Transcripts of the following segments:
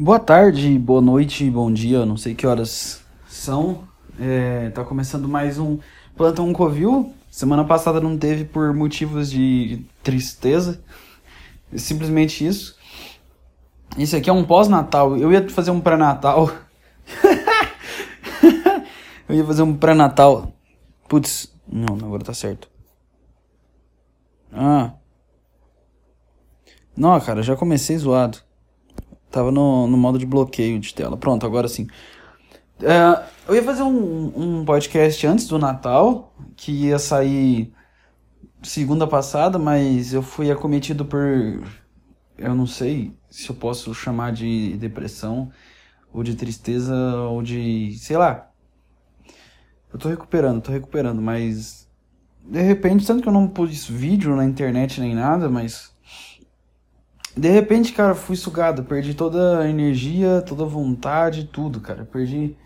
Boa tarde, boa noite, bom dia, não sei que horas são. É, tá começando mais um Plantão Covil. Semana passada não teve por motivos de tristeza. Simplesmente isso. Isso aqui é um pós-natal. Eu ia fazer um pré-natal. Eu ia fazer um pré-natal. Putz, não, agora tá certo. Ah. Não, cara, já comecei zoado. Tava no, no modo de bloqueio de tela. Pronto, agora sim. É, eu ia fazer um, um podcast antes do Natal, que ia sair segunda passada, mas eu fui acometido por. Eu não sei se eu posso chamar de depressão, ou de tristeza, ou de. sei lá. Eu tô recuperando, tô recuperando, mas. De repente, tanto que eu não pus vídeo na internet nem nada, mas de repente, cara, fui sugado, perdi toda a energia, toda a vontade, tudo, cara. Perdi.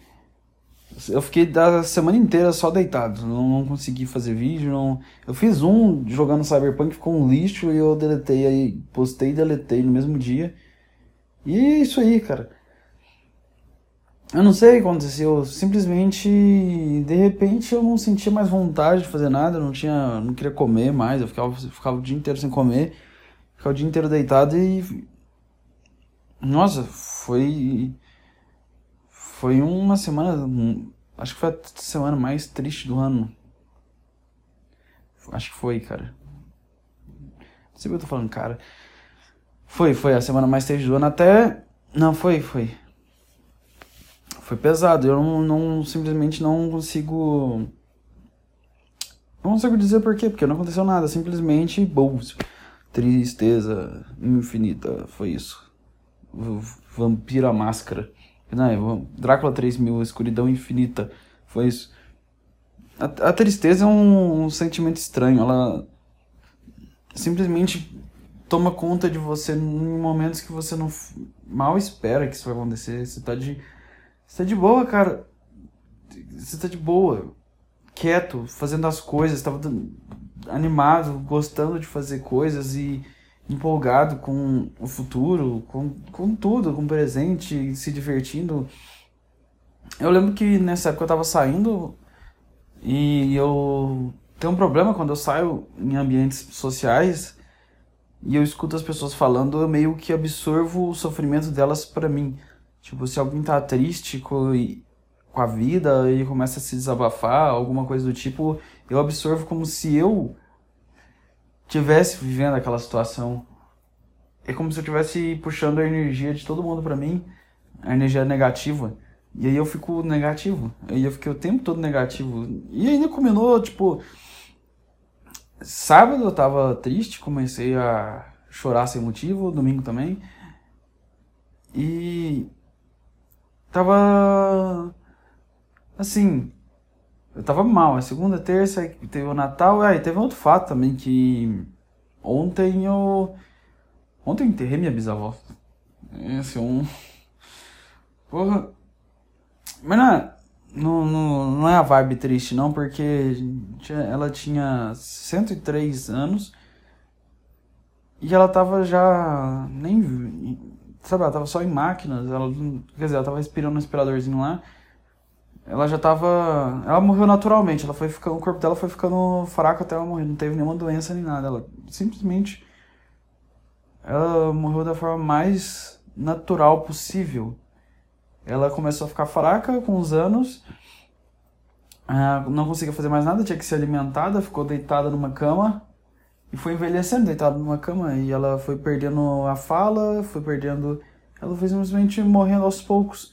Eu fiquei da semana inteira só deitado, não, não consegui fazer vídeo, não. Eu fiz um jogando Cyberpunk, ficou um lixo e eu deletei aí, postei e deletei no mesmo dia. E é isso aí, cara. Eu não sei o que aconteceu, simplesmente de repente eu não sentia mais vontade de fazer nada, não tinha, não queria comer mais, eu ficava, ficava o dia inteiro sem comer. Ficar o dia inteiro deitado e. Nossa, foi. Foi uma semana. Acho que foi a semana mais triste do ano. Acho que foi, cara. Não sei o que eu tô falando, cara. Foi, foi a semana mais triste do ano até. Não, foi, foi. Foi pesado. Eu não, não simplesmente não consigo. Não consigo dizer por quê, porque não aconteceu nada. Simplesmente, bolso Tristeza infinita, foi isso. Vampira Máscara. Não, é Drácula 3000, Escuridão Infinita, foi isso. A, a tristeza é um, um, sentimento estranho, ela simplesmente toma conta de você em momentos que você não mal espera que isso vai acontecer. Você tá de, você tá de boa, cara. Você tá de boa, quieto, fazendo as coisas, tava animado, gostando de fazer coisas e empolgado com o futuro, com, com tudo, com o presente, se divertindo. Eu lembro que nessa época eu tava saindo e eu tenho um problema quando eu saio em ambientes sociais e eu escuto as pessoas falando, eu meio que absorvo o sofrimento delas para mim. Tipo, se alguém tá triste com, com a vida e começa a se desabafar, alguma coisa do tipo, eu absorvo como se eu tivesse vivendo aquela situação. É como se eu tivesse puxando a energia de todo mundo para mim, a energia negativa. E aí eu fico negativo. Aí eu fiquei o tempo todo negativo. E ainda combinou, tipo. Sábado eu tava triste, comecei a chorar sem motivo, domingo também. E. Tava. Assim, eu tava mal. A segunda, terça, teve o Natal. Ah, e teve outro fato também que. Ontem eu. Ontem eu enterrei minha bisavó. Esse é um. Porra. Mas não é, não, não, não é a vibe triste, não, porque ela tinha 103 anos e ela tava já. Nem. Sabe, ela tava só em máquinas. Ela, quer dizer, ela tava respirando no respiradorzinho lá ela já tava. Ela morreu naturalmente, ela foi ficando, o corpo dela foi ficando fraco até ela morrer, não teve nenhuma doença nem nada. Ela simplesmente. Ela morreu da forma mais natural possível. Ela começou a ficar fraca com os anos, ah, não conseguia fazer mais nada, tinha que ser alimentada, ficou deitada numa cama e foi envelhecendo deitada numa cama. E ela foi perdendo a fala, foi perdendo. Ela foi simplesmente morrendo aos poucos.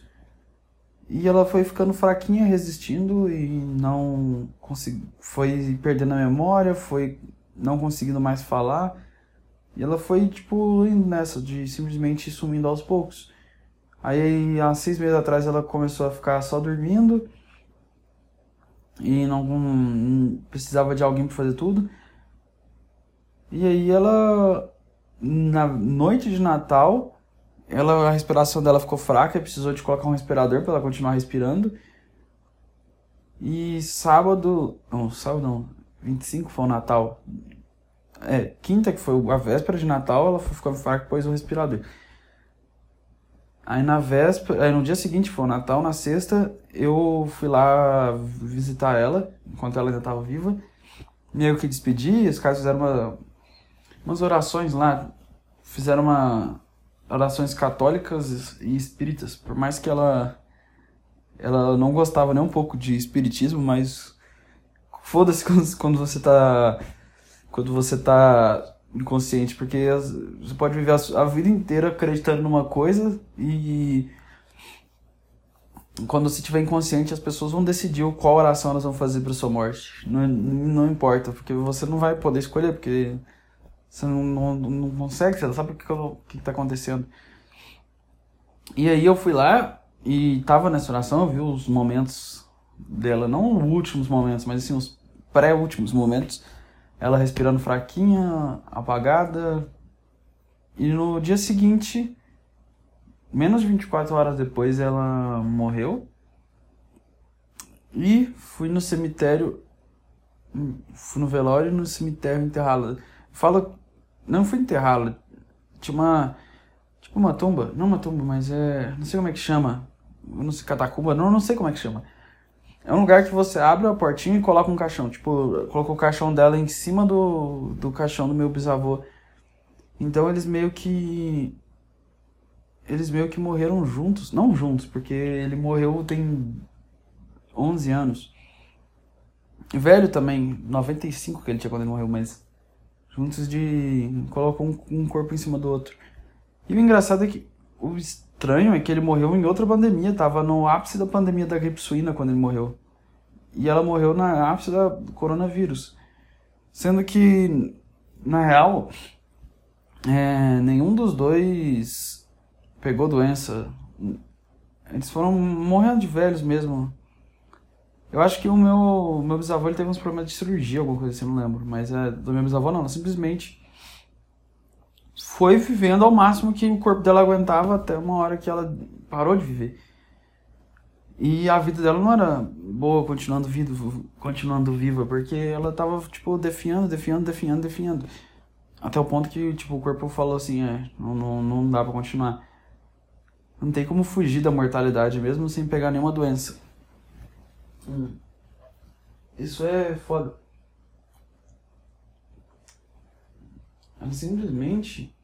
E ela foi ficando fraquinha, resistindo e não consegui, foi perdendo a memória, foi não conseguindo mais falar. E ela foi, tipo, indo nessa, de simplesmente sumindo aos poucos. Aí, há seis meses atrás, ela começou a ficar só dormindo. E não, não precisava de alguém para fazer tudo. E aí ela, na noite de Natal, ela, a respiração dela ficou fraca e precisou de colocar um respirador para ela continuar respirando. E sábado. Não, sábado não. 25 foi o Natal. É, quinta que foi a véspera de Natal, ela ficando fraca e pôs o respirador. Aí na véspera, aí no dia seguinte foi o Natal, na sexta, eu fui lá visitar ela, enquanto ela ainda estava viva. Meio que despedi, os caras fizeram uma, umas orações lá, fizeram uma orações católicas e espíritas, por mais que ela ela não gostava nem um pouco de espiritismo, mas foda-se quando você tá quando você tá inconsciente, porque você pode viver a, vida inteira acreditando numa coisa e quando você estiver inconsciente, as pessoas vão decidir qual oração elas vão fazer para sua morte. Não, não importa, porque você não vai poder escolher, porque você não, não, não consegue, você não sabe o que, o que tá acontecendo. E aí eu fui lá e tava nessa oração, eu vi os momentos dela, não os últimos momentos, mas assim, os pré-últimos momentos ela respirando fraquinha, apagada. E no dia seguinte, menos de 24 horas depois, ela morreu. E fui no cemitério, fui no velório e no cemitério enterrá-la. Fala, não fui enterrá-la, tinha uma, tipo uma tumba, não uma tumba, mas é, não sei como é que chama, não sei, catacumba, não, não sei como é que chama. É um lugar que você abre a portinha e coloca um caixão. Tipo, colocou o caixão dela em cima do, do caixão do meu bisavô. Então eles meio que. Eles meio que morreram juntos. Não juntos, porque ele morreu tem 11 anos. Velho também, 95 que ele tinha quando ele morreu, mas. Juntos de. Colocou um, um corpo em cima do outro. E o engraçado é que. O, estranho é que ele morreu em outra pandemia, tava no ápice da pandemia da gripe suína quando ele morreu. E ela morreu na ápice da, coronavírus. Sendo que, na real, é, nenhum dos dois pegou doença. Eles foram morrendo de velhos mesmo. Eu acho que o meu, meu bisavô ele teve uns problemas de cirurgia, alguma coisa assim, não lembro. Mas é, do meu bisavô não, simplesmente foi vivendo ao máximo que o corpo dela aguentava até uma hora que ela parou de viver. E a vida dela não era boa continuando viva, continuando viva, porque ela tava, tipo, definhando, definhando, definhando, definhando. Até o ponto que, tipo, o corpo falou assim, é, não, não, não dá pra continuar. Não tem como fugir da mortalidade mesmo sem pegar nenhuma doença. Hum. Isso é foda. Ela simplesmente.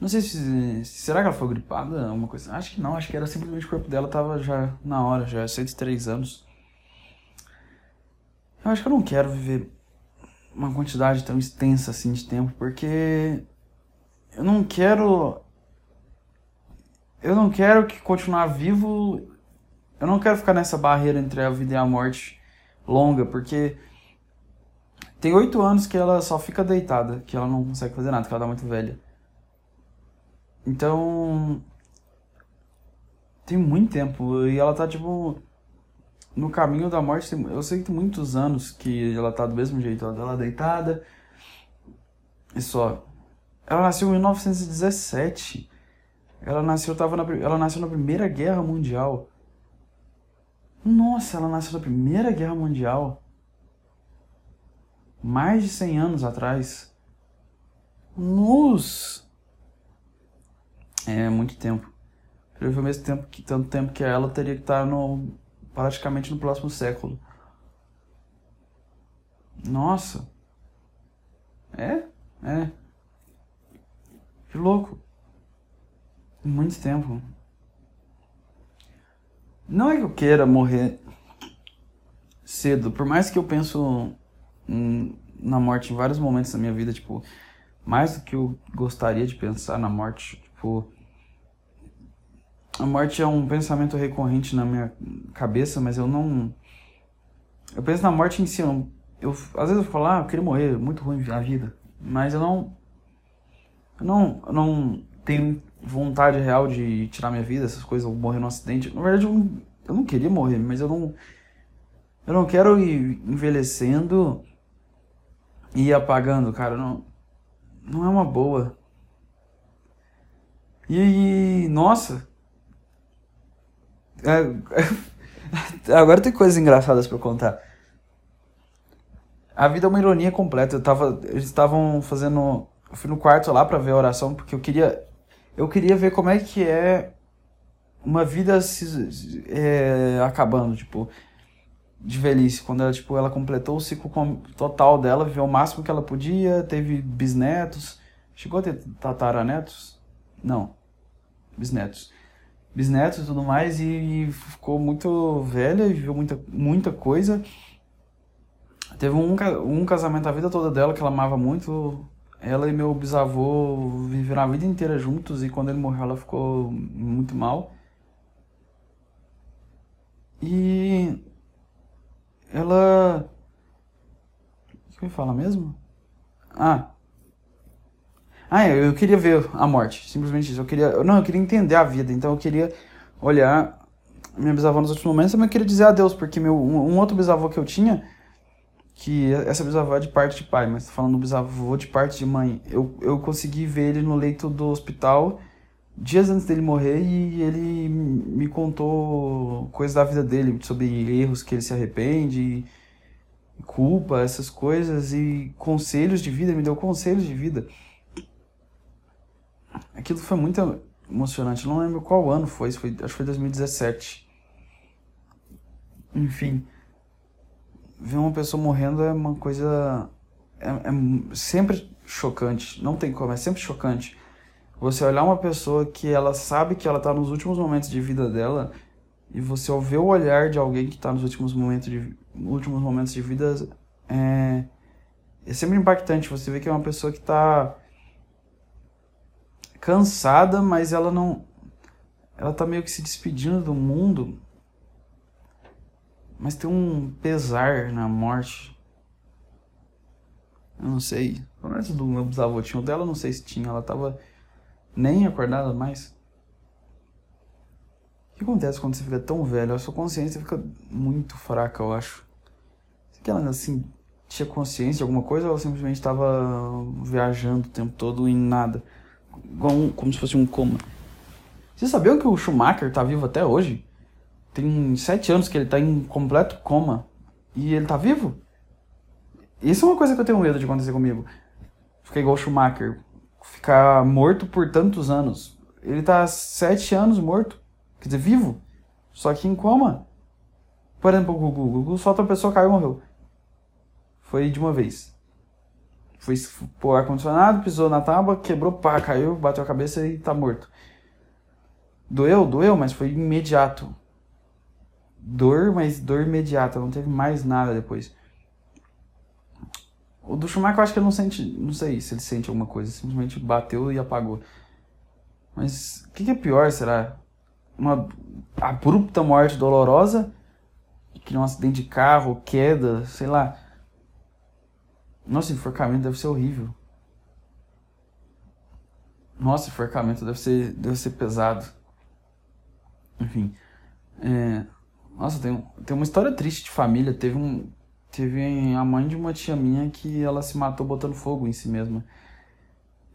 Não sei se. Será que ela foi gripada? Alguma coisa? Acho que não, acho que era simplesmente o corpo dela tava já na hora, já 103 anos. Eu acho que eu não quero viver uma quantidade tão extensa assim de tempo, porque eu não quero. Eu não quero que continuar vivo. Eu não quero ficar nessa barreira entre a vida e a morte longa, porque tem oito anos que ela só fica deitada, que ela não consegue fazer nada, que ela tá muito velha. Então. Tem muito tempo. E ela tá, tipo. No caminho da morte. Eu sei que tem muitos anos que ela tá do mesmo jeito. Ela tá deitada. E só. Ela nasceu em 1917. Ela nasceu, tava na, ela nasceu na Primeira Guerra Mundial. Nossa, ela nasceu na Primeira Guerra Mundial mais de 100 anos atrás. Nos é muito tempo. Pelo ao mesmo tempo que tanto tempo que ela teria que estar no praticamente no próximo século. Nossa. É? É. Que louco. Muito tempo. Não é que eu queira morrer cedo, por mais que eu penso na morte em vários momentos da minha vida, tipo, mais do que eu gostaria de pensar na morte, tipo, a morte é um pensamento recorrente na minha cabeça, mas eu não eu penso na morte em si, eu, eu às vezes eu falo, ah, eu queria morrer, muito ruim a vida, mas eu não eu não eu não tenho vontade real de tirar minha vida, essas coisas, ou morrer num acidente. Na verdade, eu não, eu não queria morrer, mas eu não eu não quero ir envelhecendo e ir apagando, cara, não, não é uma boa. E, nossa. É, agora tem coisas engraçadas para contar. A vida é uma ironia completa. Eu tava, eles estavam fazendo. Eu fui no quarto lá para ver a oração, porque eu queria. Eu queria ver como é que é uma vida se, é, acabando, tipo, de velhice, quando ela, tipo, ela completou o ciclo total dela, viveu o máximo que ela podia, teve bisnetos, chegou a ter tataranetos? Não, bisnetos. Bisnetos e tudo mais, e ficou muito velha, viveu muita, muita coisa. Teve um, um casamento a vida toda dela que ela amava muito, ela e meu bisavô viveram a vida inteira juntos e quando ele morreu ela ficou muito mal. E ela. O que eu ia falar mesmo? Ah. Ah, eu queria ver a morte. Simplesmente isso. Eu queria. Não, eu queria entender a vida. Então eu queria olhar minha bisavó nos últimos momentos, mas eu queria dizer adeus, porque meu, um, um outro bisavô que eu tinha que essa bisavó é de parte de pai, mas falando do bisavô de parte de mãe, eu, eu consegui ver ele no leito do hospital dias antes dele morrer e ele me contou coisas da vida dele, sobre erros que ele se arrepende, culpa, essas coisas e conselhos de vida, me deu conselhos de vida. Aquilo foi muito emocionante, não lembro qual ano foi, foi acho que foi 2017. Enfim, ver uma pessoa morrendo é uma coisa. É, é, sempre chocante. Não tem como, é sempre chocante. Você olhar uma pessoa que ela sabe que ela está nos últimos momentos de vida dela e você ouvir o olhar de alguém que está nos últimos momentos de últimos momentos de vida é, é sempre impactante. Você vê que é uma pessoa que está cansada, mas ela não ela tá meio que se despedindo do mundo mas tem um pesar na morte. Eu não sei. Pelo menos do meu bisavô tinha. O dela não sei se tinha. Ela tava nem acordada mais. O que acontece quando você fica tão velho? A sua consciência fica muito fraca, eu acho. Será que ela, assim, tinha consciência de alguma coisa ou ela simplesmente estava viajando o tempo todo em nada? Como, como se fosse um coma. Você sabia que o Schumacher tá vivo até hoje? Tem sete anos que ele tá em completo coma. E ele tá vivo? Isso é uma coisa que eu tenho medo de acontecer comigo. Ficar igual o Schumacher. Ficar morto por tantos anos. Ele tá sete anos morto. Quer dizer, vivo. Só que em coma. Por exemplo, o Gugu. O Gugu só outra pessoa caiu e morreu. Foi de uma vez. Foi pôr ar-condicionado, pisou na tábua, quebrou, pá, caiu, bateu a cabeça e tá morto. Doeu? Doeu, mas foi imediato dor, mas dor imediata, não teve mais nada depois. O do Schumacher eu acho que ele não sente, não sei se ele sente alguma coisa, simplesmente bateu e apagou. Mas o que, que, é pior, será? Uma abrupta morte dolorosa, que um acidente de carro, queda, sei lá. Nossa, enforcamento deve ser horrível. Nossa, enforcamento deve ser, deve ser pesado. Enfim. É, nossa, tem, tem uma história triste de família. Teve um. Teve a mãe de uma tia minha que ela se matou botando fogo em si mesma.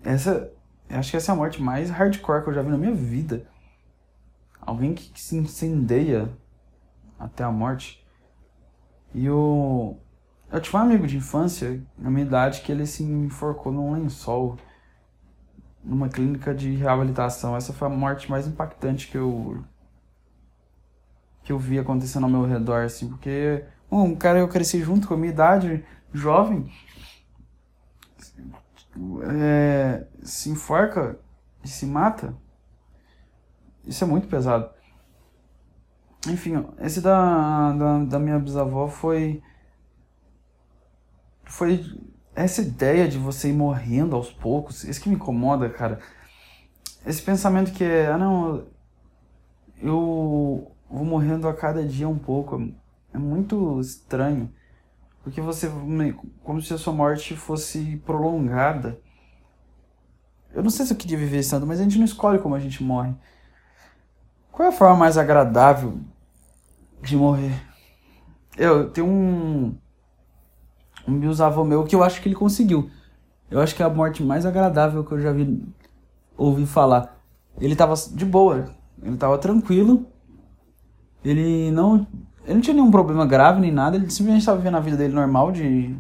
Essa. Acho que essa é a morte mais hardcore que eu já vi na minha vida. Alguém que, que se incendeia até a morte. E o. Eu tinha um amigo de infância, na minha idade, que ele se enforcou num lençol. Numa clínica de reabilitação. Essa foi a morte mais impactante que eu que eu vi acontecendo ao meu redor, assim, porque um cara eu cresci junto com a minha idade, jovem, é, se enforca e se mata, isso é muito pesado. Enfim, esse da, da, da minha bisavó foi. Foi essa ideia de você ir morrendo aos poucos, isso que me incomoda, cara. Esse pensamento que é, ah não, eu vou morrendo a cada dia um pouco. É muito estranho. Porque você. Como se a sua morte fosse prolongada. Eu não sei se eu queria viver isso tanto, mas a gente não escolhe como a gente morre. Qual é a forma mais agradável de morrer? Eu tenho um. Um bisavô meu que eu acho que ele conseguiu. Eu acho que é a morte mais agradável que eu já vi ouvi falar. Ele tava de boa, ele tava tranquilo, ele não, ele não tinha nenhum problema grave nem nada, ele simplesmente estava vivendo a vida dele normal, de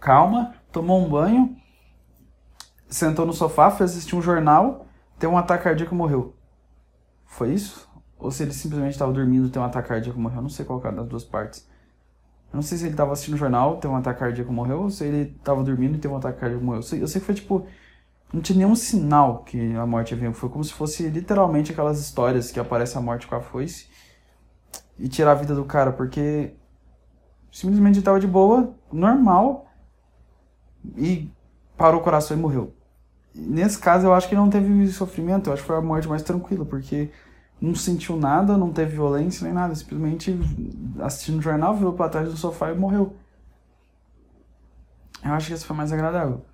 calma, tomou um banho, sentou no sofá, fez assistir um jornal, teve um ataque cardíaco e morreu. Foi isso? Ou se ele simplesmente estava dormindo teve um ataque cardíaco e morreu. Eu não sei qual é das duas partes. Eu não sei se ele estava assistindo o jornal, teve um ataque cardíaco e morreu, ou se ele estava dormindo e teve um ataque cardíaco e morreu. Eu sei, eu sei que foi tipo. Não tinha nenhum sinal que a morte veio. Foi como se fosse literalmente aquelas histórias que aparece a morte com a foice e tirar a vida do cara, porque simplesmente estava de boa, normal, e parou o coração e morreu. Nesse caso, eu acho que não teve sofrimento, eu acho que foi a morte mais tranquila, porque não sentiu nada, não teve violência nem nada, simplesmente assistindo o jornal, virou para trás do sofá e morreu. Eu acho que esse foi mais agradável.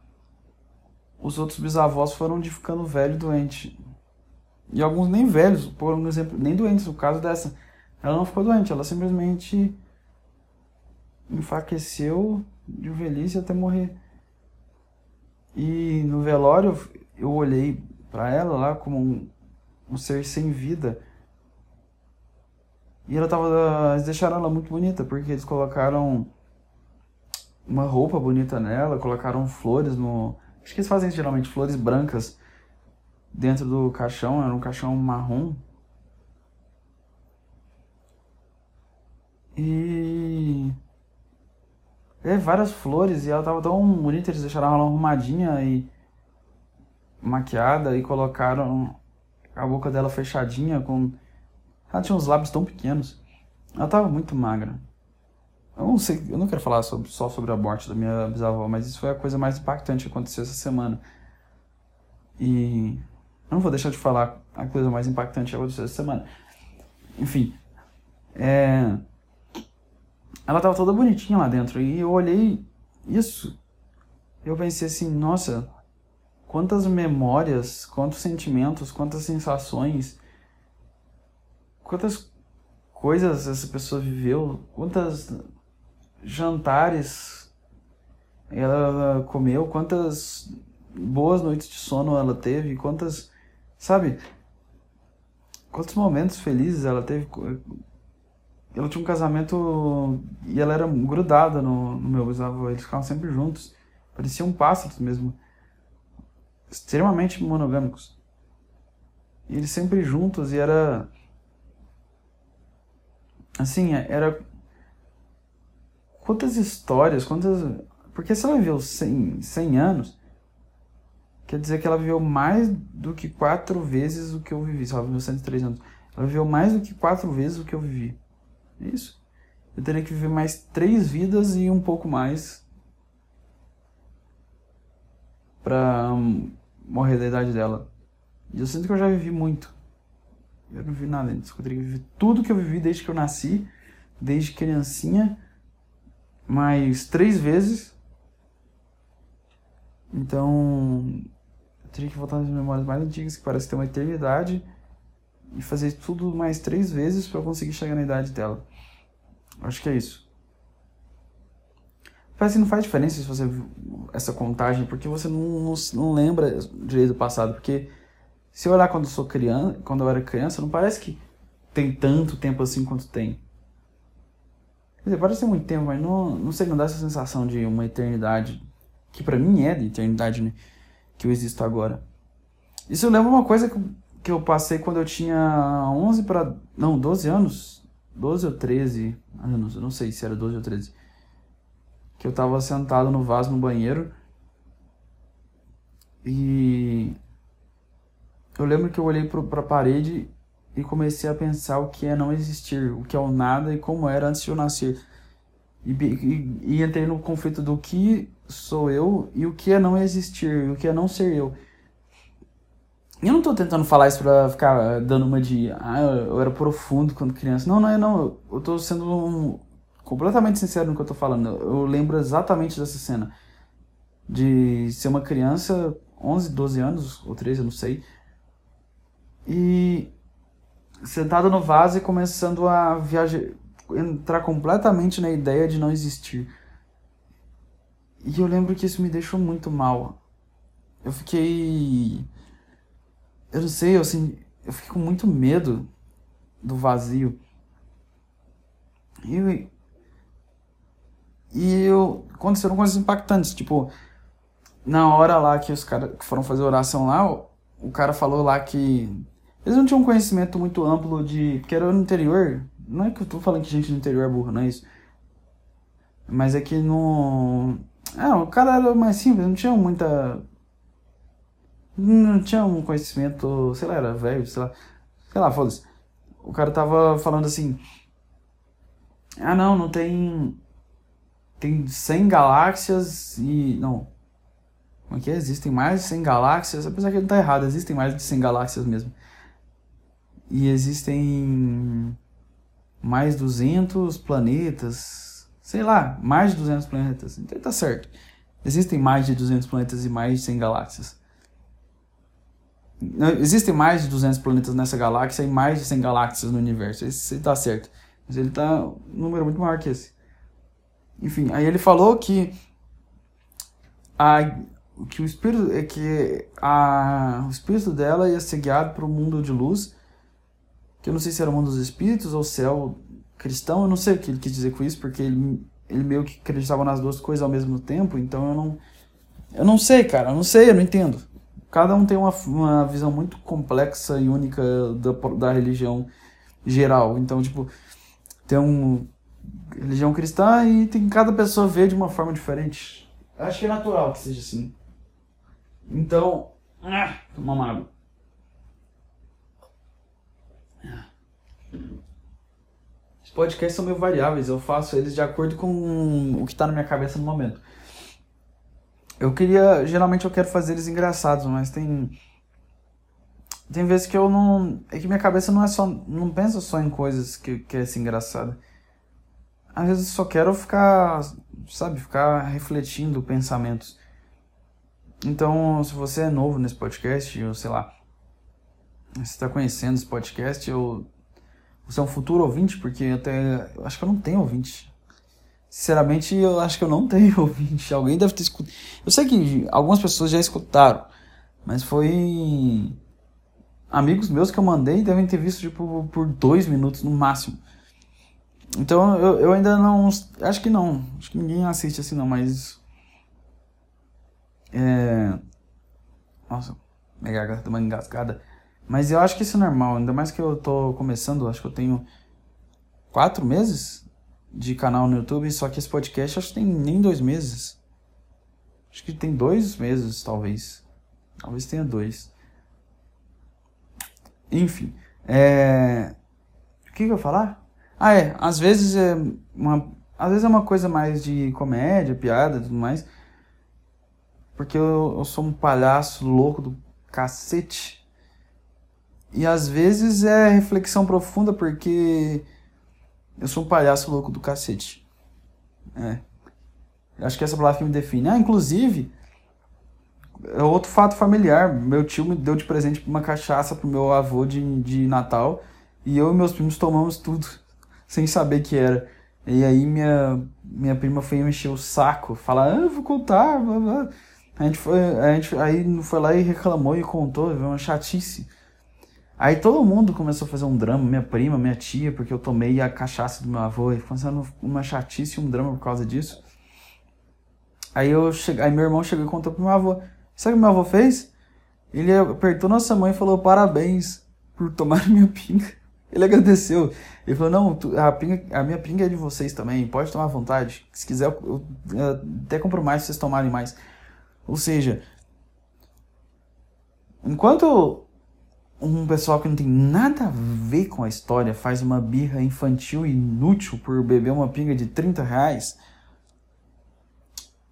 Os outros bisavós foram de ficando velho e doente. E alguns nem velhos, por um exemplo, nem doentes. No caso dessa, ela não ficou doente, ela simplesmente enfraqueceu de velhice até morrer. E no velório eu olhei para ela lá como um, um, ser sem vida. E ela tava. Eles deixaram ela muito bonita, porque eles colocaram uma roupa bonita nela, colocaram flores no. Acho que eles fazem geralmente flores brancas dentro do caixão, era um caixão marrom. E é, várias flores e ela tava tão bonita, eles deixaram ela arrumadinha e maquiada e colocaram a boca dela fechadinha com. Ela tinha uns lábios tão pequenos. Ela tava muito magra. Eu não sei, eu não quero falar sobre, só sobre a morte da minha bisavó, mas isso foi a coisa mais impactante que aconteceu essa semana. E eu não vou deixar de falar a coisa mais impactante que aconteceu essa semana. Enfim, é, ela tava toda bonitinha lá dentro. E eu olhei isso. Eu pensei assim, nossa, quantas memórias, quantos sentimentos, quantas sensações, quantas coisas essa pessoa viveu, quantas jantares ela comeu, quantas boas noites de sono ela teve, quantas, sabe, quantos momentos felizes ela teve, ela tinha um casamento e ela era grudada no, no meu bisavô. Eles ficavam sempre juntos. Pareciam pássaros mesmo. Extremamente monogâmicos. E eles sempre juntos e era. Assim, era. Quantas histórias, quantas. Porque se ela viveu 100, 100 anos, quer dizer que ela viveu mais do que quatro vezes o que eu vivi. Se ela viveu 103 anos. Ela viveu mais do que quatro vezes o que eu vivi. Isso. Eu teria que viver mais três vidas e um pouco mais pra hum, morrer da idade dela. E eu sinto que eu já vivi muito. Eu não vivi nada antes. Eu teria que viver tudo que eu vivi desde que eu nasci, desde criancinha, mais três vezes. Então, eu teria que voltar nas memórias mais antigas, que parece ter uma eternidade, e fazer tudo mais três vezes para conseguir chegar na idade dela. Acho que é isso. Parece que não faz diferença se você essa contagem, porque você não, não, não lembra direito do passado. Porque se eu olhar quando eu sou criança, quando eu era criança, não parece que tem tanto tempo assim quanto tem. Quer dizer, parece muito tempo, mas não, não sei, não dá essa sensação de uma eternidade, que para mim é de eternidade, né? Que eu existo agora. Isso lembra uma coisa que, que eu passei quando eu tinha 11 para. Não, 12 anos. 12 ou 13 anos, eu não sei se era 12 ou 13, que eu tava sentado no vaso no banheiro e eu lembro que eu olhei pro, pra parede e comecei a pensar o que é não existir, o que é o nada e como era antes de eu nascer. E, e, e entrei no conflito do que sou eu e o que é não existir, o que é não ser eu. Eu não tô tentando falar isso pra ficar dando uma de. Ah, eu era profundo quando criança. Não, não é não. Eu tô sendo um, completamente sincero no que eu tô falando. Eu lembro exatamente dessa cena. De ser uma criança, 11, 12 anos, ou 13, eu não sei. E. Sentado no vaso e começando a viajar. Entrar completamente na ideia de não existir. E eu lembro que isso me deixou muito mal. Eu fiquei eu não sei, eu, assim, eu fiquei com muito medo do vazio. E, e eu, aconteceram coisas impactantes, tipo, na hora lá que os caras que foram fazer oração lá, o cara falou lá que eles não tinham um conhecimento muito amplo de. Porque era no interior. Não é que eu tô falando que gente no interior é burra, não é isso. Mas é que no. É, o cara era mais simples, não tinha muita. Não tinha um conhecimento, sei lá, era velho, sei lá. Sei lá, foda-se. O cara tava falando assim. Ah, não, não tem. Tem 100 galáxias e. Não. Como é que é? Existem mais de 100 galáxias. Apesar que ele tá errado, existem mais de 100 galáxias mesmo. E existem mais 200 planetas. Sei lá, mais de 200 planetas. Então tá certo. Existem mais de 200 planetas e mais de 100 galáxias. Existem mais de 200 planetas nessa galáxia e mais de 100 galáxias no universo. Esse tá certo. Mas ele tá um número muito maior que esse. Enfim, aí ele falou que a, que o espírito é que a, o espírito dela ia ser guiado para o mundo de luz, que eu não sei se era o mundo dos espíritos ou céu cristão, eu não sei o que ele quis dizer com isso, porque ele, ele meio que acreditava nas duas coisas ao mesmo tempo, então eu não eu não sei, cara, eu não sei, eu não entendo. Cada um tem uma, uma visão muito complexa e única da, da religião geral. Então, tipo, tem um religião cristã e tem cada pessoa vê de uma forma diferente. Acho que é natural que seja assim. Então, ah, tomar uma água. Os podcasts são meio variáveis, eu faço eles de acordo com o que está na minha cabeça no momento. Eu queria. Geralmente eu quero fazer eles engraçados, mas tem. Tem vezes que eu não. É que minha cabeça não é só. Não pensa só em coisas que, que é assim, engraçada. Às vezes eu só quero ficar. Sabe? Ficar refletindo pensamentos. Então, se você é novo nesse podcast, ou sei lá. Você está conhecendo esse podcast, ou. Você é um futuro ouvinte, porque até. Eu acho que eu não tenho ouvinte. Sinceramente, eu acho que eu não tenho ouvinte. Alguém deve ter escutado. Eu sei que algumas pessoas já escutaram, mas foi. Amigos meus que eu mandei devem ter visto tipo, por dois minutos no máximo. Então eu, eu ainda não. Acho que não. Acho que ninguém assiste assim não, mas. É. Nossa, minha garganta tá uma engasgada. Mas eu acho que isso é normal, ainda mais que eu tô começando, acho que eu tenho quatro meses de canal no YouTube, só que esse podcast acho que tem nem dois meses. Acho que tem dois meses, talvez. Talvez tenha dois. Enfim. É... O que, que eu ia falar? Ah, é. Às vezes é uma. Às vezes é uma coisa mais de comédia, piada e tudo mais. Porque eu, eu sou um palhaço louco do cacete. E às vezes é reflexão profunda, porque eu sou um palhaço louco do cacete. É. Acho que essa palavra que me define. Ah, inclusive, é outro fato familiar. Meu tio me deu de presente uma cachaça pro meu avô de, de Natal. E eu e meus primos tomamos tudo, sem saber que era. E aí minha, minha prima foi mexer o saco, falar, ah, eu vou contar. A gente foi, a gente aí foi lá e reclamou e contou, viu uma chatice. Aí todo mundo começou a fazer um drama, minha prima, minha tia, porque eu tomei a cachaça do meu avô, e fazendo uma chatice e um drama por causa disso. Aí eu cheguei, aí meu irmão chegou e contou pro meu avô. Sabe o que meu avô fez? Ele apertou nossa mãe e falou parabéns por tomar minha pinga. Ele agradeceu. Ele falou, não, a, pinga, a minha pinga é de vocês também, pode tomar à vontade. Se quiser, eu, eu até compro mais se vocês tomarem mais. Ou seja, enquanto um pessoal que não tem nada a ver com a história faz uma birra infantil inútil por beber uma pinga de 30 reais,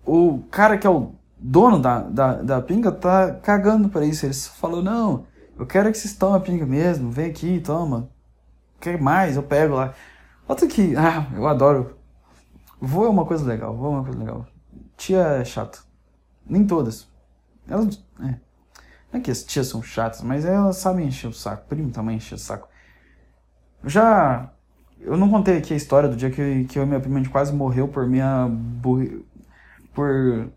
o cara que é o dono da, da, da pinga tá cagando para isso. Ele falou, não, eu quero que vocês tomem a pinga mesmo, vem aqui, toma. Quer mais? Eu pego lá. Outro que, ah, eu adoro. Voo é uma coisa legal, voo é uma coisa legal. Tia é chato. Nem todas. Elas, é. Não é que as tias são chatas, mas elas sabem encher o saco. Primo também encher o saco. Já. Eu não contei aqui a história do dia que, que eu e minha prima quase morreu por minha. Burri... Por.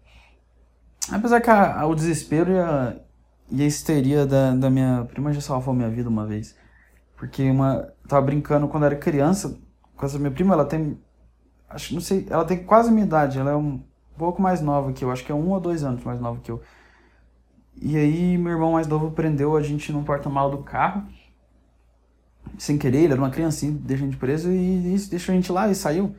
Apesar que a, o desespero e a, e a histeria da, da minha prima já salvou minha vida uma vez. Porque uma. Tava brincando quando era criança com essa minha prima, ela tem. Acho não sei. Ela tem quase a minha idade. Ela é um pouco mais nova que eu. Acho que é um ou dois anos mais nova que eu. E aí meu irmão mais novo prendeu a gente no porta-mala do carro. Sem querer, ele era uma criancinha, deixou a gente preso e, e deixou a gente lá e saiu.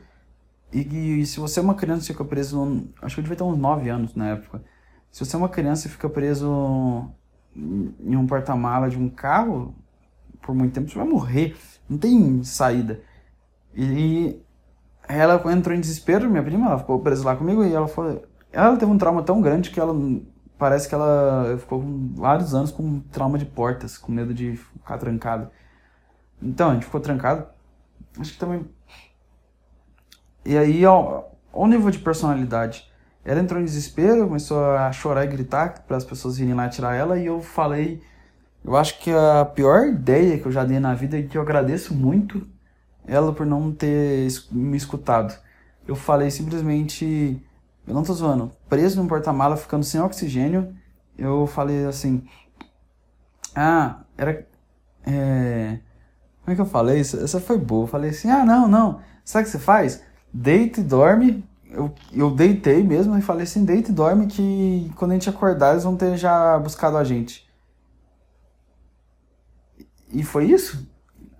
E, e, se você é uma criança e fica preso, acho que eu devia ter uns 9 anos na época. Se você é uma criança e fica preso em um porta-mala de um carro por muito tempo, você vai morrer. Não tem saída. E ela entrou em desespero, minha prima, ela ficou presa lá comigo e ela falou. Ela teve um trauma tão grande que ela. Parece que ela ficou vários anos com trauma de portas, com medo de ficar trancada. Então, a gente ficou trancado. Acho que também. E aí, ó, o nível de personalidade. Ela entrou em desespero, começou a chorar e gritar para as pessoas virem lá tirar ela, e eu falei. Eu acho que a pior ideia que eu já dei na vida e que eu agradeço muito ela por não ter me escutado. Eu falei simplesmente, eu não tô zoando, preso num porta-mala, ficando sem oxigênio, eu falei assim, ah, era, é, como é que eu falei isso? Essa foi boa, eu falei assim, ah, não, não, sabe o que você faz? Deita e dorme, eu, eu deitei mesmo e falei assim, deita e dorme que quando a gente acordar eles vão ter já buscado a gente. E foi isso?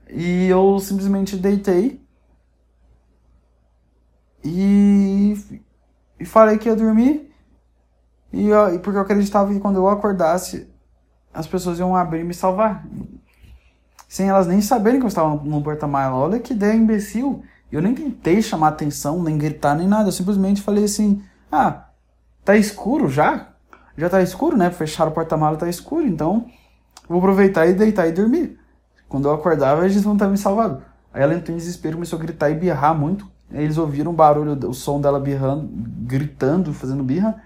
E eu simplesmente deitei e, e falei que ia dormir. E, e porque eu acreditava que quando eu acordasse, as pessoas iam abrir e me salvar. Sem elas nem saberem que eu estava no porta-malas. Olha que ideia imbecil. Eu nem tentei chamar atenção, nem gritar, nem nada. Eu simplesmente falei assim: Ah, tá escuro já? Já tá escuro, né? Fecharam o porta-malas, tá escuro. Então, vou aproveitar e deitar e dormir. Quando eu acordava, eles não estavam me salvando. Aí ela entrou em desespero, começou a gritar e birrar muito. Eles ouviram o barulho, o som dela birrando, gritando, fazendo birra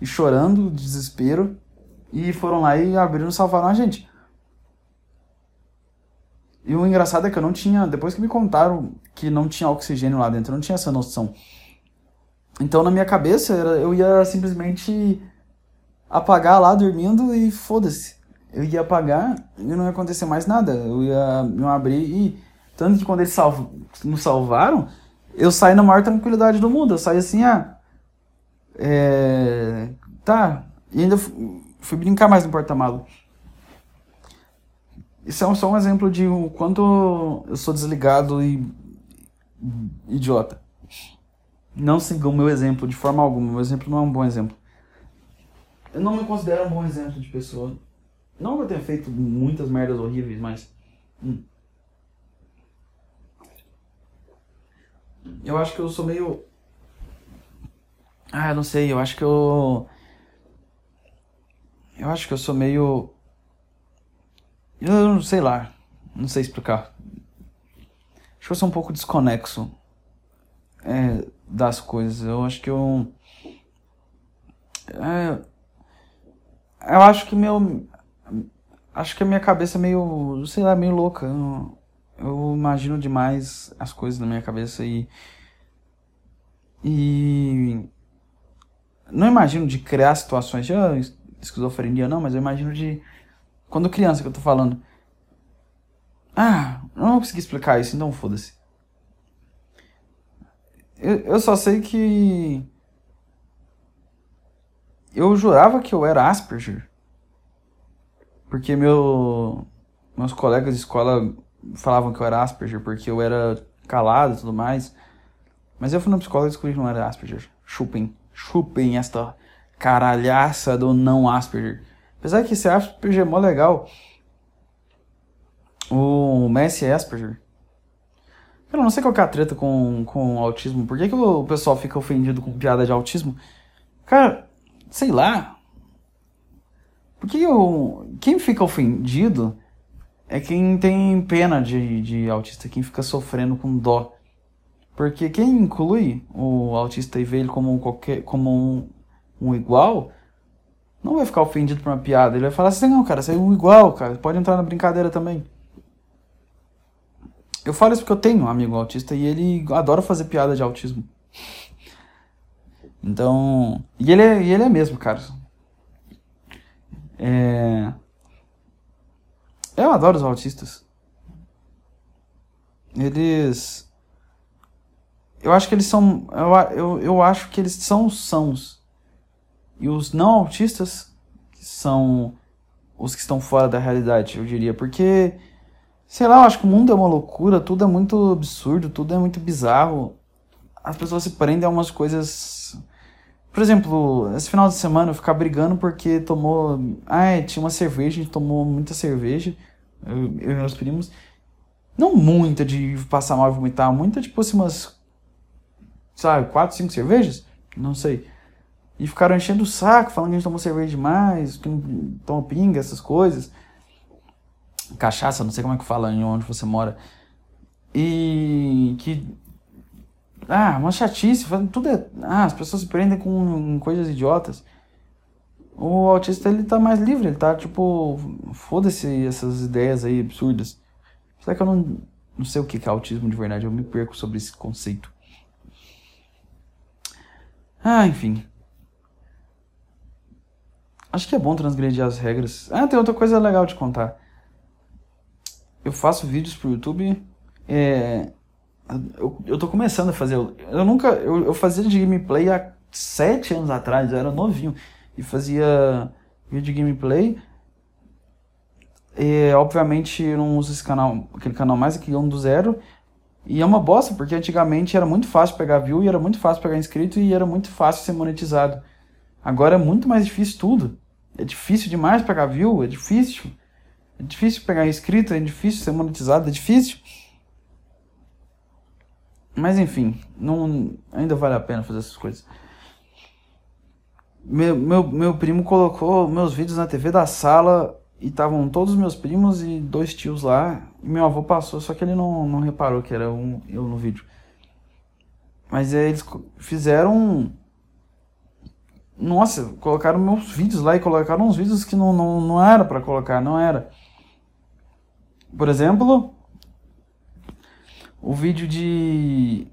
e chorando, desespero. E foram lá e abriram e salvaram a gente. E o engraçado é que eu não tinha, depois que me contaram que não tinha oxigênio lá dentro, eu não tinha essa noção. Então na minha cabeça eu ia simplesmente apagar lá dormindo e foda-se eu ia apagar e não ia acontecer mais nada. Eu ia me abrir e. Tanto que quando eles salv nos salvaram, eu saí na maior tranquilidade do mundo. Eu saí assim, ah. É, tá. E ainda fui brincar mais no porta-malo. Isso é só um exemplo de o quanto eu sou desligado e idiota. Não sigam o meu exemplo de forma alguma. Meu exemplo não é um bom exemplo. Eu não me considero um bom exemplo de pessoa. Não que eu tenha feito muitas merdas horríveis, mas. Hum. Eu acho que eu sou meio. Ah, eu não sei, eu acho que eu. Eu acho que eu sou meio. Eu não sei lá. Não sei explicar. Acho que eu sou um pouco desconexo é, das coisas. Eu acho que eu. É, eu acho que meu acho que a minha cabeça é meio, sei lá, meio louca. Eu, eu imagino demais as coisas na minha cabeça e. E. Não imagino de criar situações de ah, esquizofrenia, não, mas eu imagino de. Quando criança que eu tô falando. Ah, não vou conseguir explicar isso, então foda-se. Eu, eu só sei que. Eu jurava que eu era Asperger. Porque meu, meus colegas de escola falavam que eu era Asperger porque eu era calado e tudo mais. Mas eu fui na psicóloga e descobri que não era Asperger. Chupem. Chupem esta caralhaça do não Asperger. Apesar que esse Asperger é mó legal. O Messi é Asperger. Eu não sei qual é a treta com, com autismo. Por que, que o pessoal fica ofendido com piada de autismo? Cara, sei lá. Porque eu, quem fica ofendido é quem tem pena de, de autista, quem fica sofrendo com dó. Porque quem inclui o autista e vê ele como, qualquer, como um, um igual, não vai ficar ofendido por uma piada. Ele vai falar assim, não, cara, você é um igual, cara. Pode entrar na brincadeira também. Eu falo isso porque eu tenho um amigo autista e ele adora fazer piada de autismo. Então. E ele é, e ele é mesmo, cara. É... Eu adoro os autistas. Eles. Eu acho que eles são. Eu, eu, eu acho que eles são sãos. E os não autistas, são os que estão fora da realidade, eu diria. Porque, sei lá, eu acho que o mundo é uma loucura, tudo é muito absurdo, tudo é muito bizarro. As pessoas se prendem a umas coisas. Por exemplo, esse final de semana eu ficar brigando porque tomou. Ah, tinha uma cerveja, a gente tomou muita cerveja, eu, eu e meus primos. Não muita de passar mal e vomitar, muita, tipo assim, umas. Sabe, quatro, cinco cervejas? Não sei. E ficaram enchendo o saco, falando que a gente tomou cerveja demais, que não toma pinga, essas coisas. Cachaça, não sei como é que fala em onde você mora. E que. Ah, uma chatice, tudo é. Ah, as pessoas se prendem com coisas idiotas. O autista ele tá mais livre, ele tá tipo. Foda-se essas ideias aí absurdas. Será que eu não, não sei o que é autismo de verdade? Eu me perco sobre esse conceito. Ah, enfim. Acho que é bom transgredir as regras. Ah, tem outra coisa legal de contar. Eu faço vídeos pro YouTube. É, eu, eu tô começando a fazer. Eu nunca. Eu, eu fazia de gameplay há sete anos atrás, eu era novinho. E fazia vídeo de gameplay. E, obviamente eu não uso esse canal, aquele canal mais aqui, um do zero. E é uma bosta, porque antigamente era muito fácil pegar view e era muito fácil pegar inscrito e era muito fácil ser monetizado. Agora é muito mais difícil tudo. É difícil demais pegar view, é difícil. É difícil pegar inscrito, é difícil ser monetizado, é difícil. Mas enfim, não, ainda vale a pena fazer essas coisas. Meu, meu, meu primo colocou meus vídeos na TV da sala e estavam todos meus primos e dois tios lá. E meu avô passou, só que ele não, não reparou que era um, eu no vídeo. Mas aí eles fizeram nossa, colocaram meus vídeos lá e colocaram uns vídeos que não, não, não era para colocar, não era. Por exemplo, o vídeo de.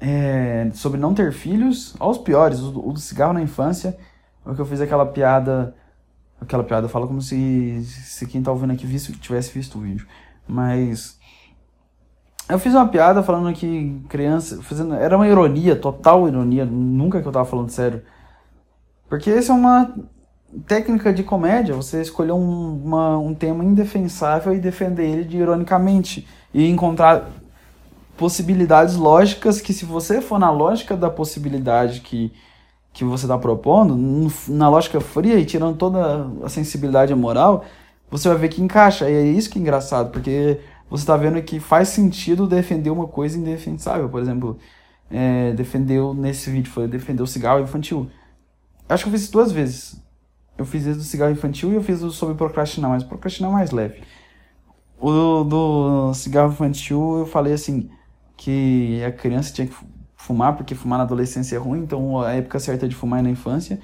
É, sobre não ter filhos, aos piores, o, o do cigarro na infância, o que eu fiz aquela piada. Aquela piada, eu falo como se, se quem tá ouvindo aqui visto, tivesse visto o vídeo. Mas eu fiz uma piada falando que criança. Fazendo, era uma ironia, total ironia, nunca que eu tava falando sério. Porque isso é uma técnica de comédia, você escolher um, uma, um tema indefensável e defender ele de ironicamente. E encontrar possibilidades lógicas que, se você for na lógica da possibilidade que, que você está propondo, na lógica fria e tirando toda a sensibilidade moral, você vai ver que encaixa. E é isso que é engraçado, porque você está vendo que faz sentido defender uma coisa indefensável. Por exemplo, é, defendeu nesse vídeo, foi defender o cigarro infantil. Acho que eu fiz isso duas vezes. Eu fiz esse do cigarro infantil e eu fiz o sobre procrastinar, mas procrastinar é mais leve. O do cigarro infantil eu falei assim, que a criança tinha que fumar, porque fumar na adolescência é ruim, então a época certa de fumar é na infância.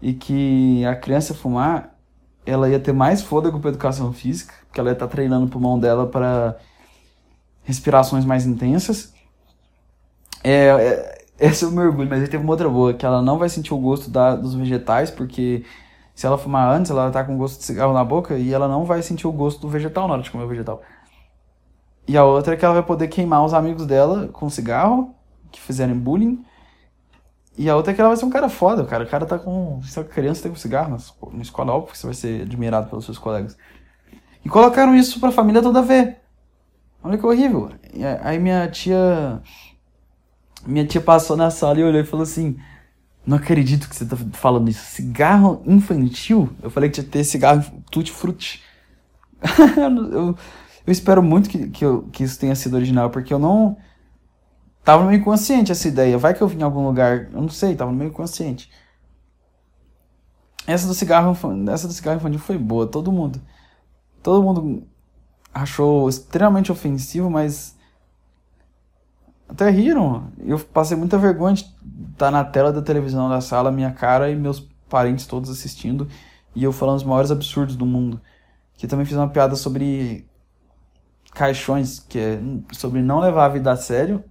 E que a criança fumar, ela ia ter mais fôlego para educação física, porque ela ia estar tá treinando o pulmão dela para respirações mais intensas. É, é, esse é o meu orgulho, mas aí teve uma outra boa, que ela não vai sentir o gosto da, dos vegetais, porque se ela fumar antes, ela tá com gosto de cigarro na boca e ela não vai sentir o gosto do vegetal na hora de comer o vegetal. E a outra é que ela vai poder queimar os amigos dela com cigarro, que fizerem bullying, e a outra é que ela vai ser um cara foda, cara. O cara tá com. Se é criança, tem um cigarro na escola, óbvio que você vai ser admirado pelos seus colegas. E colocaram isso pra família toda ver. Olha que horrível. Aí minha tia. Minha tia passou na sala e olhou e falou assim: Não acredito que você tá falando isso. Cigarro infantil? Eu falei que tinha que ter cigarro tutti-frutti. eu, eu espero muito que, que, eu, que isso tenha sido original, porque eu não Tava meio consciente essa ideia. Vai que eu vim em algum lugar. Eu não sei, tava meio consciente. Essa do cigarro, essa do cigarro infantil foi boa. Todo mundo. Todo mundo achou extremamente ofensivo, mas. Até riram. Eu passei muita vergonha de estar na tela da televisão da sala, minha cara e meus parentes todos assistindo. E eu falando os maiores absurdos do mundo. Que também fiz uma piada sobre caixões, que é sobre não levar a vida a sério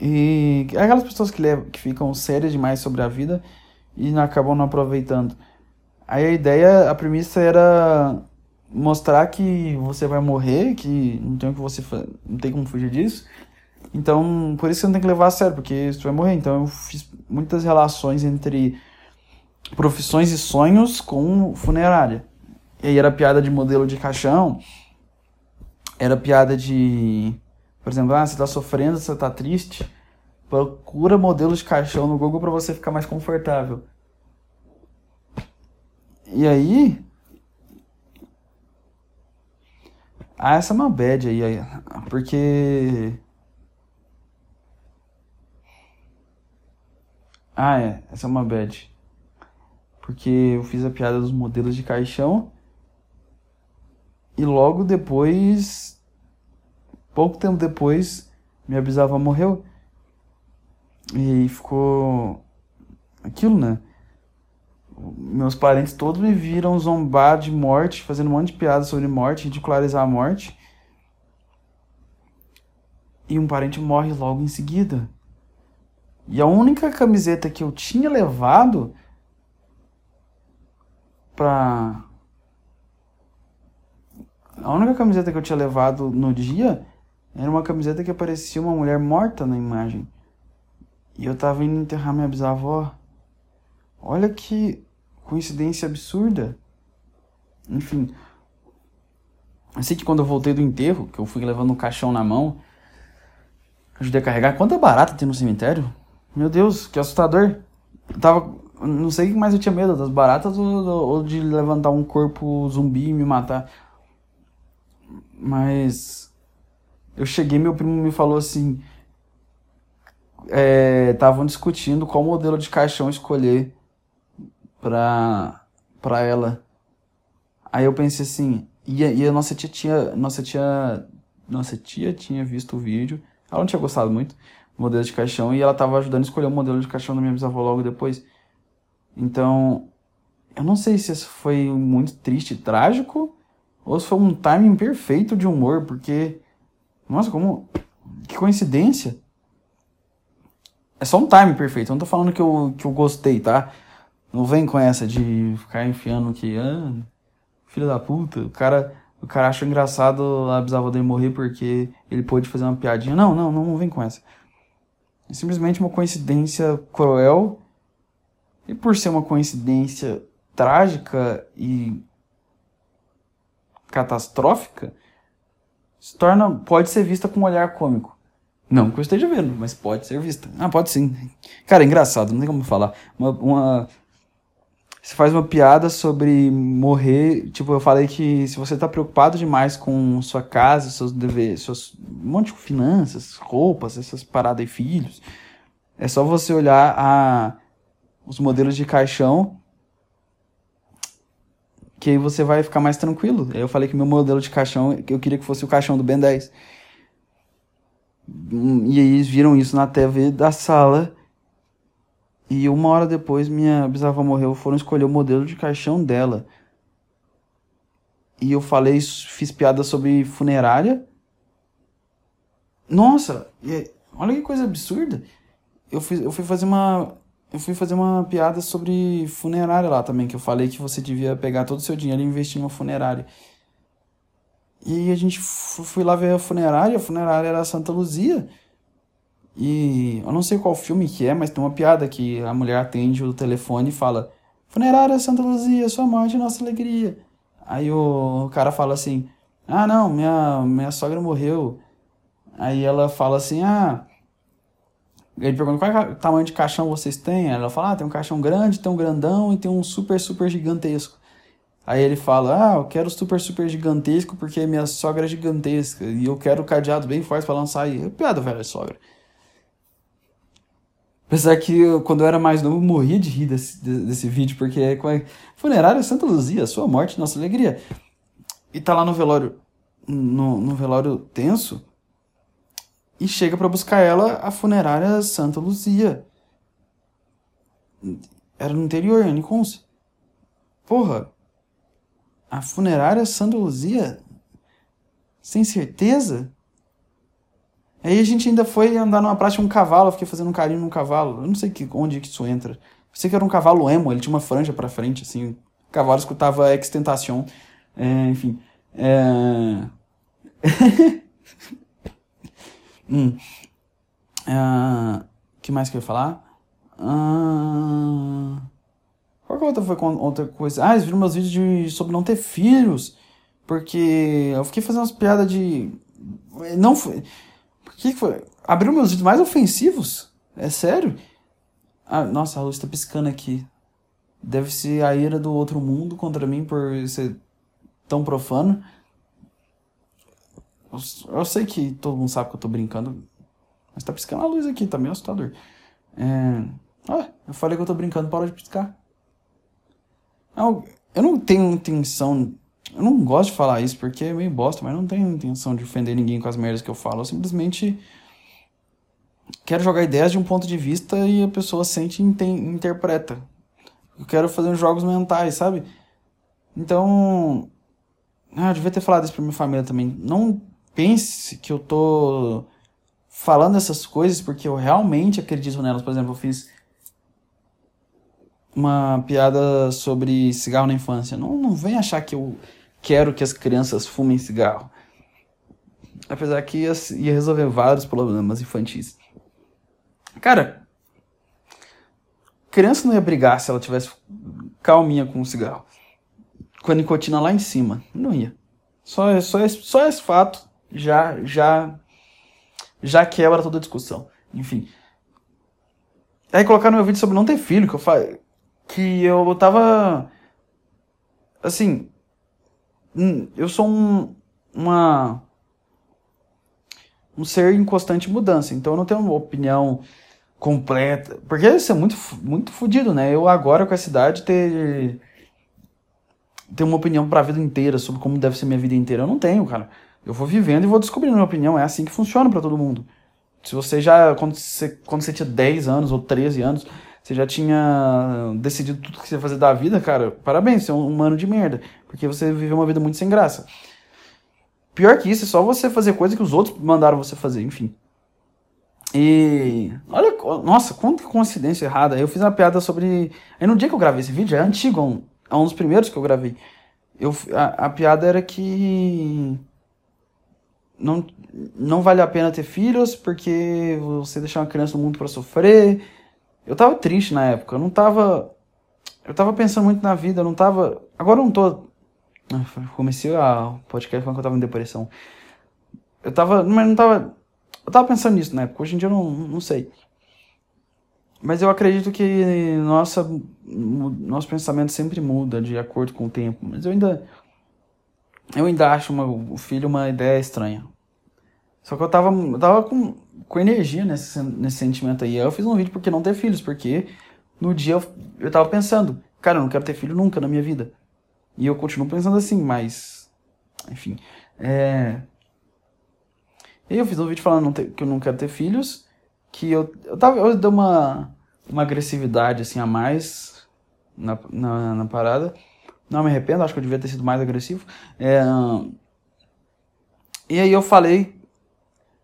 e aquelas pessoas que, levam, que ficam sérias demais sobre a vida e acabam não aproveitando. Aí a ideia, a premissa era mostrar que você vai morrer, que não tem o que você não tem como fugir disso. Então, por isso você não tem que levar a sério, porque você vai morrer. Então, eu fiz muitas relações entre profissões e sonhos com funerária. E aí era piada de modelo de caixão, era piada de, por exemplo, ah, você tá sofrendo, você tá triste, procura modelo de caixão no Google para você ficar mais confortável. E aí, ah, essa é uma bad aí, porque Ah, é, essa é uma bad. Porque eu fiz a piada dos modelos de caixão e logo depois, pouco tempo depois, minha bisavó morreu. E ficou aquilo, né? Meus parentes todos me viram zombar de morte, fazendo um monte de piadas sobre morte, ridicularizar a morte. E um parente morre logo em seguida. E a única camiseta que eu tinha levado pra. A única camiseta que eu tinha levado no dia era uma camiseta que aparecia uma mulher morta na imagem. E eu tava indo enterrar minha bisavó. Olha que coincidência absurda. Enfim. Eu sei que quando eu voltei do enterro, que eu fui levando um caixão na mão, ajudei a carregar. Quanta barata tem no cemitério? Meu Deus, que assustador. Eu tava. Não sei o que mais eu tinha medo, das baratas ou, ou de levantar um corpo zumbi e me matar. Mas. Eu cheguei, meu primo me falou assim. Estavam é, discutindo qual modelo de caixão escolher pra, pra ela. Aí eu pensei assim. E, e a nossa tia tinha. Nossa tia. Nossa tia tinha visto o vídeo. Ela não tinha gostado muito modelo de caixão e ela estava ajudando a escolher o modelo de caixão da minha bisavó logo depois. Então, eu não sei se isso foi muito triste e trágico ou se foi um timing perfeito de humor, porque nossa, como que coincidência. É só um timing perfeito. Eu não tô falando que eu, que eu gostei, tá? Não vem com essa de ficar enfiando que ah, filho da puta, o cara o cara acha engraçado a bisavó dele morrer porque ele pôde fazer uma piadinha. Não, não, não, vem com essa. É simplesmente uma coincidência cruel. E por ser uma coincidência trágica e catastrófica, se torna, pode ser vista com um olhar cômico. Não que eu esteja vendo, mas pode ser vista. Ah, pode sim. Cara, é engraçado, não tem como falar. Uma, uma, você faz uma piada sobre morrer. Tipo, eu falei que se você tá preocupado demais com sua casa, seus deveres, suas um monte de finanças, roupas, essas paradas e filhos, é só você olhar a, os modelos de caixão que aí você vai ficar mais tranquilo. Eu falei que meu modelo de caixão, eu queria que fosse o caixão do Ben 10. E aí eles viram isso na TV da sala e uma hora depois, minha bisavó morreu, foram escolher o modelo de caixão dela. E eu falei, fiz piada sobre funerária. Nossa, olha que coisa absurda. Eu fui, eu fui fazer uma. Eu fui fazer uma piada sobre funerária lá também, que eu falei que você devia pegar todo o seu dinheiro e investir em uma funerária. E a gente foi lá ver a funerária, a funerária era Santa Luzia. E eu não sei qual filme que é, mas tem uma piada que a mulher atende o telefone e fala: Funerária Santa Luzia, sua morte, nossa alegria. Aí o cara fala assim: Ah, não, minha, minha sogra morreu. Aí ela fala assim: Ah. Ele pergunta qual é tamanho de caixão vocês têm. Ela fala: Ah, tem um caixão grande, tem um grandão e tem um super, super gigantesco. Aí ele fala: Ah, eu quero super, super gigantesco porque minha sogra é gigantesca e eu quero cadeado bem forte para lançar aí. Piada, velha sogra. Apesar que eu, quando eu era mais novo, eu morria de rir desse, desse vídeo, porque é, é funerária Santa Luzia, sua morte, nossa alegria. E tá lá no velório, no, no velório tenso, e chega para buscar ela a funerária Santa Luzia. Era no interior, em Aniconce. Porra, a funerária Santa Luzia? Sem certeza? Aí a gente ainda foi andar numa praça um cavalo, eu fiquei fazendo um carinho num cavalo. Eu não sei que, onde que isso entra. Eu sei que era um cavalo emo, ele tinha uma franja pra frente, assim. O cavalo escutava Extentacion. É, enfim. É... hum. Uh, que mais que eu ia falar? Uh... Qual que outra foi outra coisa? Ah, eles viram meus vídeos de, sobre não ter filhos. Porque eu fiquei fazendo umas piadas de. Não foi. Que que foi? Abriu meus vídeos mais ofensivos? É sério? Ah, nossa, a luz tá piscando aqui. Deve ser a ira do outro mundo contra mim por ser tão profano. Eu, eu sei que todo mundo sabe que eu tô brincando. Mas tá piscando a luz aqui, tá meio assustador. É... Ah, eu falei que eu tô brincando, para de piscar. Não, eu não tenho intenção. Eu não gosto de falar isso porque é meio bosta, mas não tenho intenção de ofender ninguém com as merdas que eu falo. Eu simplesmente quero jogar ideias de um ponto de vista e a pessoa sente e interpreta. Eu quero fazer uns jogos mentais, sabe? Então. Ah, eu devia ter falado isso pra minha família também. Não pense que eu tô falando essas coisas porque eu realmente acredito nelas. Por exemplo, eu fiz uma piada sobre cigarro na infância. Não, não vem achar que eu quero que as crianças fumem cigarro. Apesar que ia, ia resolver vários problemas infantis. Cara, criança não ia brigar se ela tivesse calminha com o cigarro. Com a nicotina lá em cima. Não ia. Só, só, esse- só esse fato já, já, já quebra toda a discussão. Enfim. Aí colocaram meu vídeo sobre não ter filho, que eu falei. Que eu tava. Assim. Eu sou um. Uma. Um ser em constante mudança. Então eu não tenho uma opinião completa. Porque isso é muito, muito fodido, né? Eu agora com essa idade ter. Ter uma opinião pra vida inteira sobre como deve ser minha vida inteira. Eu não tenho, cara. Eu vou vivendo e vou descobrindo minha opinião. É assim que funciona pra todo mundo. Se você já, quando você, quando você tinha 10 anos ou 13 anos, você já tinha decidido tudo que você ia fazer da vida, cara, parabéns, você é um humano de merda. Porque você viveu uma vida muito sem graça. Pior que isso, é só você fazer coisa que os outros mandaram você fazer, enfim. E. Olha, nossa, quanta coincidência errada. Eu fiz uma piada sobre. Aí no dia que eu gravei esse vídeo, é antigo, é um, é um dos primeiros que eu gravei. Eu, a, a piada era que não, não vale a pena ter filhos porque você deixar uma criança no mundo pra sofrer. Eu tava triste na época, eu não tava. Eu tava pensando muito na vida, eu não tava. Agora eu não tô. Ah, Comecei a podcast falando que eu tava em depressão. Eu tava. Mas não tava. Eu tava pensando nisso na época, hoje em dia eu não, não sei. Mas eu acredito que nossa, nosso pensamento sempre muda de acordo com o tempo. Mas eu ainda. Eu ainda acho uma- o filho uma ideia estranha. Só que eu tava, tava com, com energia nesse, nesse sentimento aí. Eu fiz um vídeo porque não ter filhos, porque no dia eu, eu tava pensando, cara, eu não quero ter filho nunca na minha vida. E eu continuo pensando assim, mas. Enfim. É. E eu fiz um vídeo falando que eu não quero ter filhos, que eu, eu tava. Eu dei uma, uma agressividade assim a mais na, na, na parada. Não me arrependo, acho que eu devia ter sido mais agressivo. É, e aí eu falei.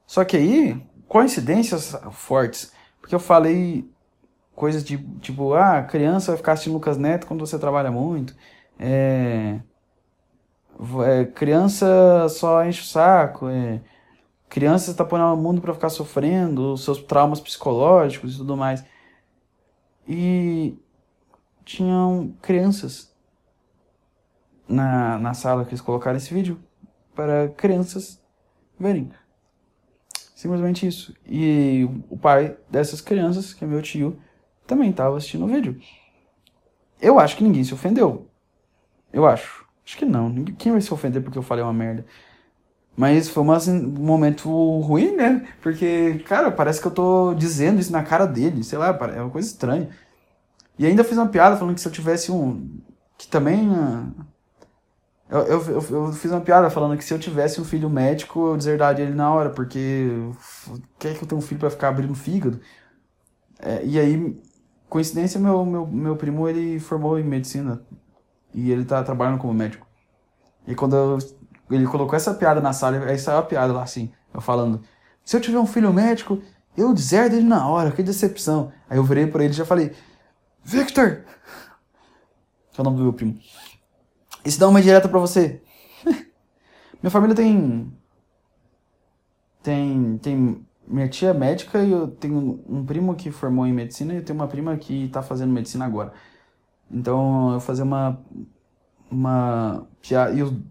Só que aí, coincidências fortes. Porque eu falei coisas de tipo, ah, criança vai ficar assistindo Lucas Neto quando você trabalha muito. É, é, criança só enche o saco. É, criança está pondo no mundo para ficar sofrendo, os seus traumas psicológicos e tudo mais. E tinham crianças na, na sala que eles colocaram esse vídeo para crianças verem. Simplesmente isso. E o pai dessas crianças, que é meu tio, também estava assistindo o vídeo. Eu acho que ninguém se ofendeu. Eu acho. Acho que não. Quem vai se ofender porque eu falei uma merda? Mas foi assim, um momento ruim, né? Porque, cara, parece que eu tô dizendo isso na cara dele. Sei lá, é uma coisa estranha. E ainda fiz uma piada falando que se eu tivesse um. Que também. ah, Eu, eu, eu, fiz uma piada falando que se eu tivesse um filho médico, eu deserdaria ele na hora, porque. Quer que eu tenha um filho pra ficar abrindo fígado? É, e aí, coincidência, meu, meu, meu primo ele formou em medicina. E ele tá trabalhando como médico. E quando eu- ele colocou essa piada na sala, aí saiu a piada lá assim, eu falando: Se eu tiver um filho médico, eu deserdo ele na hora, que decepção. Aí eu virei pra ele e já falei: Victor! Que é o nome do meu primo. Isso dá uma direta pra você. Minha família tem. Tem. Tem. Minha tia é médica e eu tenho um primo que formou em medicina e eu tenho uma prima que tá fazendo medicina agora. Então eu fazia uma. Uma piada. E, eu-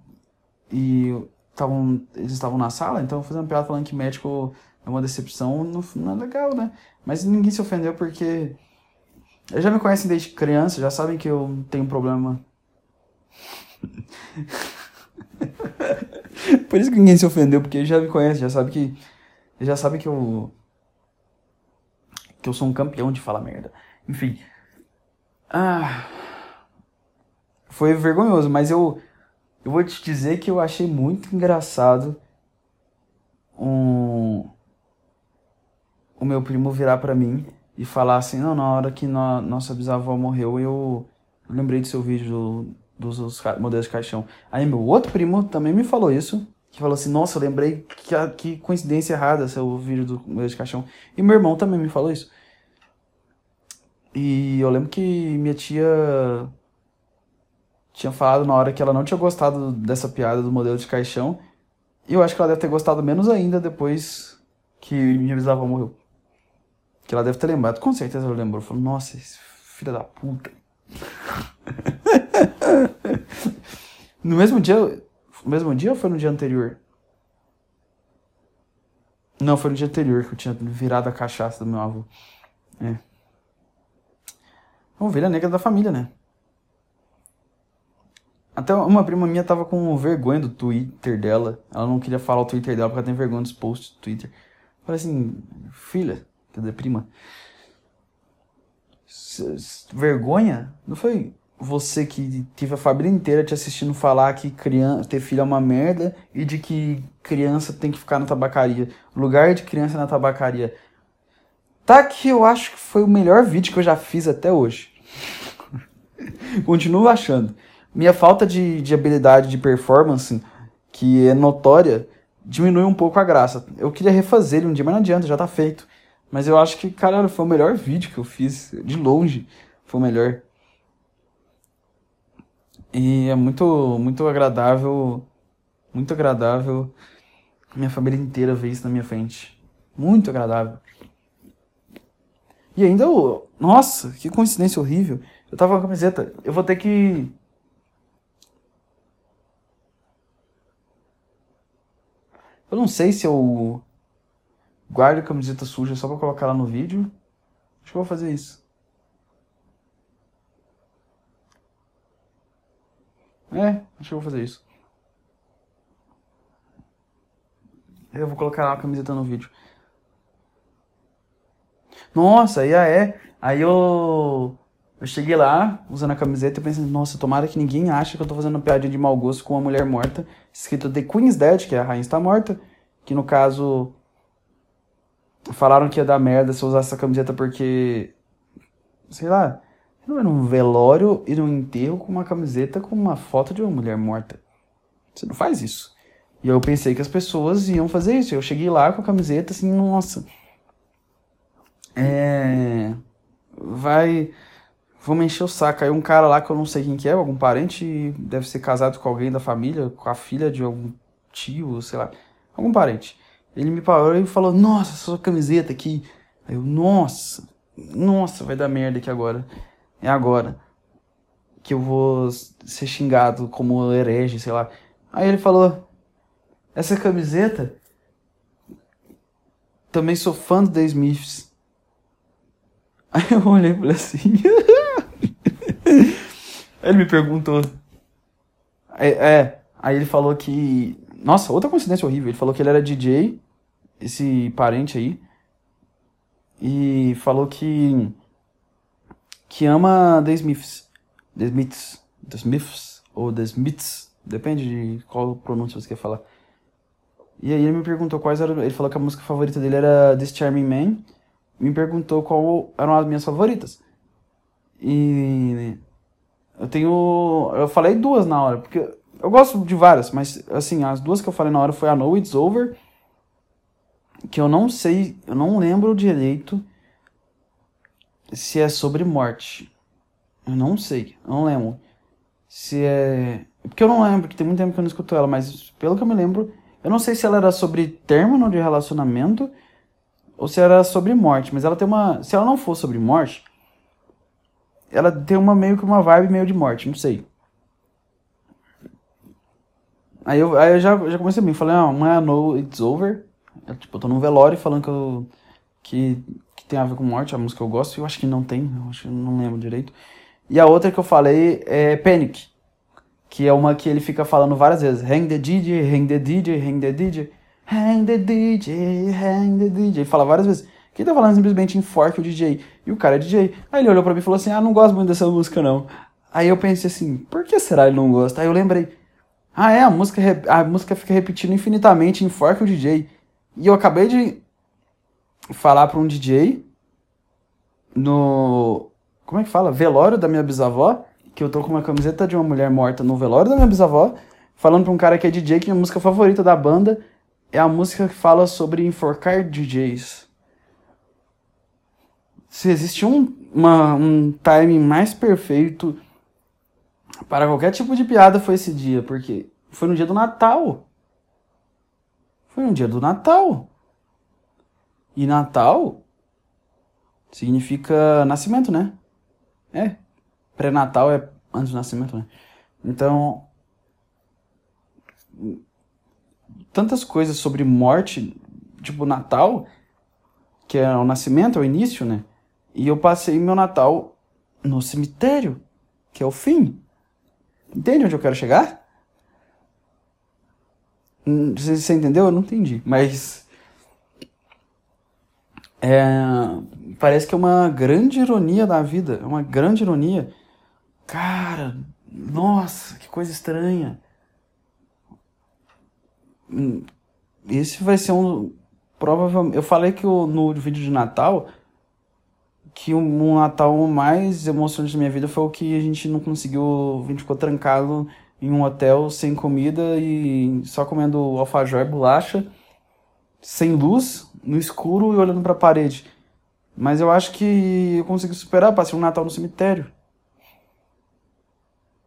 e tavam, eles estavam na sala, então eu fazia uma piada falando que médico é uma decepção, não, não é legal, né? Mas ninguém se ofendeu porque. Eles já me conhecem desde criança, já sabem que eu tenho problema. Por isso que ninguém se ofendeu, porque já me conhecem, já sabe que. Já sabem que eu. Que eu sou um campeão de falar merda. Enfim. Ah. Foi vergonhoso, mas eu. Eu vou te dizer que eu achei muito engraçado um. O meu primo virar pra mim e falar assim: Não, na hora que no- nossa bisavó morreu, eu, lembrei do seu vídeo dos, dos modelos de caixão. Aí meu outro primo também me falou isso. Que falou assim: Nossa, eu lembrei que, que coincidência errada seu vídeo do modelo de caixão. E meu irmão também me falou isso. E eu lembro que minha tia tinha falado na hora que ela não tinha gostado dessa piada do modelo de caixão. E eu acho que ela deve ter gostado menos ainda depois que minha bisavó morreu. Que ela deve ter lembrado. Com certeza ela lembrou. Falou, nossa, filho da puta. no mesmo dia. No mesmo dia ou foi no dia anterior? Não, foi no dia anterior que eu tinha virado a cachaça do meu avô. É. Ovelha negra da família, né? Até uma prima minha tava com vergonha do Twitter dela. Ela não queria falar o Twitter dela porque ela tem vergonha dos posts do Twitter. Falei assim, filha, dizer, prima. Vergonha? Não foi você que teve a família inteira te assistindo falar que criança, ter filho é uma merda e de que criança tem que ficar na tabacaria. Lugar de criança na tabacaria. Tá que eu acho que foi o melhor vídeo que eu já fiz até hoje. Continuo achando. Minha falta de, de habilidade de performance, que é notória, diminui um pouco a graça. Eu queria refazer ele um dia, mas não adianta, já tá feito. Mas eu acho que, caralho, foi o melhor vídeo que eu fiz. De longe, foi o melhor. E é muito, muito agradável, muito agradável minha família inteira ver isso na minha frente. Muito agradável. E ainda o. Nossa, que coincidência horrível. Eu tava com a camiseta. Eu vou ter que. Eu não sei se eu guardo a camiseta suja só pra colocar lá no vídeo. Acho que eu vou fazer isso. É, acho que eu vou fazer isso. Eu vou colocar a camiseta no vídeo. Nossa, aí ah, é. Aí eu. Eu cheguei lá, usando a camiseta, e pensei, nossa, tomara que ninguém ache que eu tô fazendo uma piadinha de mau gosto com uma mulher morta, escrito The Queen's Dead, que é a rainha está morta, que no caso. Falaram que ia dar merda se eu usasse essa camiseta porque. Sei lá. Não era um velório e num enterro com uma camiseta com uma foto de uma mulher morta. Você não faz isso. E eu pensei que as pessoas iam fazer isso. Eu cheguei lá com a camiseta assim, nossa. É. Vai. Vamos encher o saco. Aí um cara lá que eu não sei quem que é, algum parente, deve ser casado com alguém da família, com a filha de algum tio, sei lá. Algum parente. Ele me parou e falou, nossa, sua camiseta aqui. Aí eu, nossa, nossa, vai dar merda aqui agora. É agora. Que eu vou ser xingado como herege, sei lá. Aí ele falou, essa camiseta. Também sou fã do The Smiths. Aí eu olhei e falei assim. Aí ele me perguntou. É, é, aí ele falou que. Nossa, outra coincidência horrível. Ele falou que ele era DJ, esse parente aí. E falou que. Que ama The Smiths. The Smiths. The Smiths. Ou The Smiths. Depende de qual pronúncia você quer falar. E aí ele me perguntou quais eram. Ele falou que a música favorita dele era This Charming Man. Me perguntou qual eram as minhas favoritas. E eu tenho. Eu falei duas na hora, porque eu gosto de várias, mas assim, as duas que eu falei na hora foi a Know It's Over, que eu não sei, eu não lembro direito se é sobre morte. Eu não sei, eu não lembro. Se é. Porque eu não lembro, que tem muito tempo que eu não escuto ela, mas pelo que eu me lembro, eu não sei se ela era sobre término de relacionamento ou se era sobre morte, mas ela tem uma. Se ela não for sobre morte, ela tem uma meio que uma vibe meio de morte, não sei. Aí eu, aí eu já, já comecei mim, falei, ah, uma é No It's Over. Eu, tipo, eu tô num velório falando que, eu, que, tem a ver com morte, a música que eu gosto, eu acho que não tem, eu acho não lembro direito. E a outra que eu falei é Panic, que é uma que ele fica falando várias vezes, hang the DJ, hang the DJ, hang the DJ, hang the DJ, hang the DJ, ele fala várias vezes. Quem tá falando simplesmente enforque o DJ. E o cara é DJ. Aí ele olhou pra mim e falou assim, ah, não gosto muito dessa música não. Aí eu pensei assim, por que será ele não gosta? Aí eu lembrei, ah, é, a música, a música fica repetindo infinitamente, enforca o DJ. E eu acabei de falar para um DJ no. Como é que fala? Velório da minha bisavó, que eu tô com uma camiseta de uma mulher morta no velório da minha bisavó, falando pra um cara que é DJ que a música favorita da banda é a música que fala sobre enforcar DJs. Se existe um, uma, um timing mais perfeito para qualquer tipo de piada foi esse dia, porque foi no dia do Natal. Foi no dia do Natal. E Natal significa nascimento, né? É. Pré-natal é antes do nascimento, né? Então, tantas coisas sobre morte, tipo Natal, que é o nascimento, é o início, né? E eu passei meu Natal no cemitério, que é o fim. Entende onde eu quero chegar? Hum, você entendeu? Eu não entendi. Mas. É, parece que é uma grande ironia da vida. É uma grande ironia. Cara, nossa, que coisa estranha. Hum, esse vai ser um. Provavelmente. Eu falei que o, no vídeo de Natal que um Natal mais emocionante da minha vida foi o que a gente não conseguiu, a gente ficou trancado em um hotel sem comida e só comendo alfajor e bolacha, sem luz, no escuro e olhando para a parede. Mas eu acho que eu consegui superar, passei um Natal no cemitério.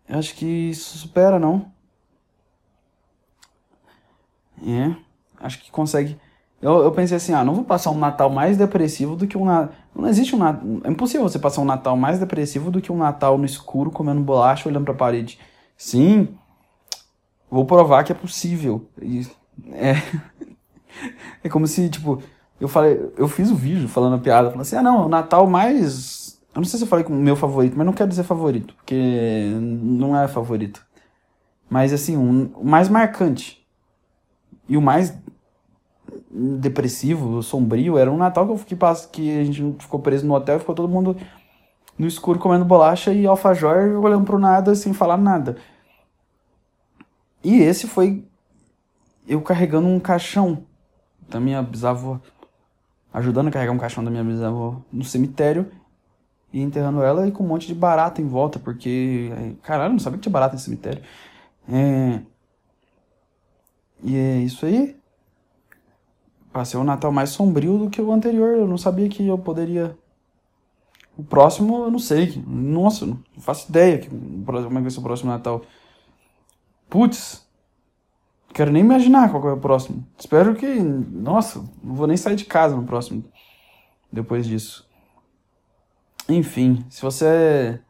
Eu acho que isso supera, não? É, acho que consegue eu, eu pensei assim, ah, não vou passar um Natal mais depressivo do que um Natal. Não existe um Natal. É impossível você passar um Natal mais depressivo do que um Natal no escuro, comendo bolacha, olhando pra parede. Sim, vou provar que é possível. E, é. é como se, tipo, eu falei, eu fiz o vídeo falando a piada, falando assim, ah não, o Natal mais. Eu não sei se eu falei com o meu favorito, mas não quero dizer favorito, porque não é favorito. Mas assim, um, o mais marcante. E o mais depressivo, sombrio. Era um Natal que eu fiquei que a gente ficou preso no hotel e ficou todo mundo no escuro comendo bolacha e alfajor olhando pro nada sem falar nada. E esse foi eu carregando um caixão da minha bisavó, ajudando a carregar um caixão da minha bisavó no cemitério e enterrando ela e com um monte de barata em volta, porque caralho, não sabia que tinha barata no cemitério. É... E é isso aí. Passei um Natal mais sombrio do que o anterior. Eu não sabia que eu poderia. O próximo, eu não sei. Nossa, não faço ideia como é vai ser o próximo Natal. Putz, quero nem imaginar qual é o próximo. Espero que. Nossa, não vou nem sair de casa no próximo. Depois disso. Enfim, se você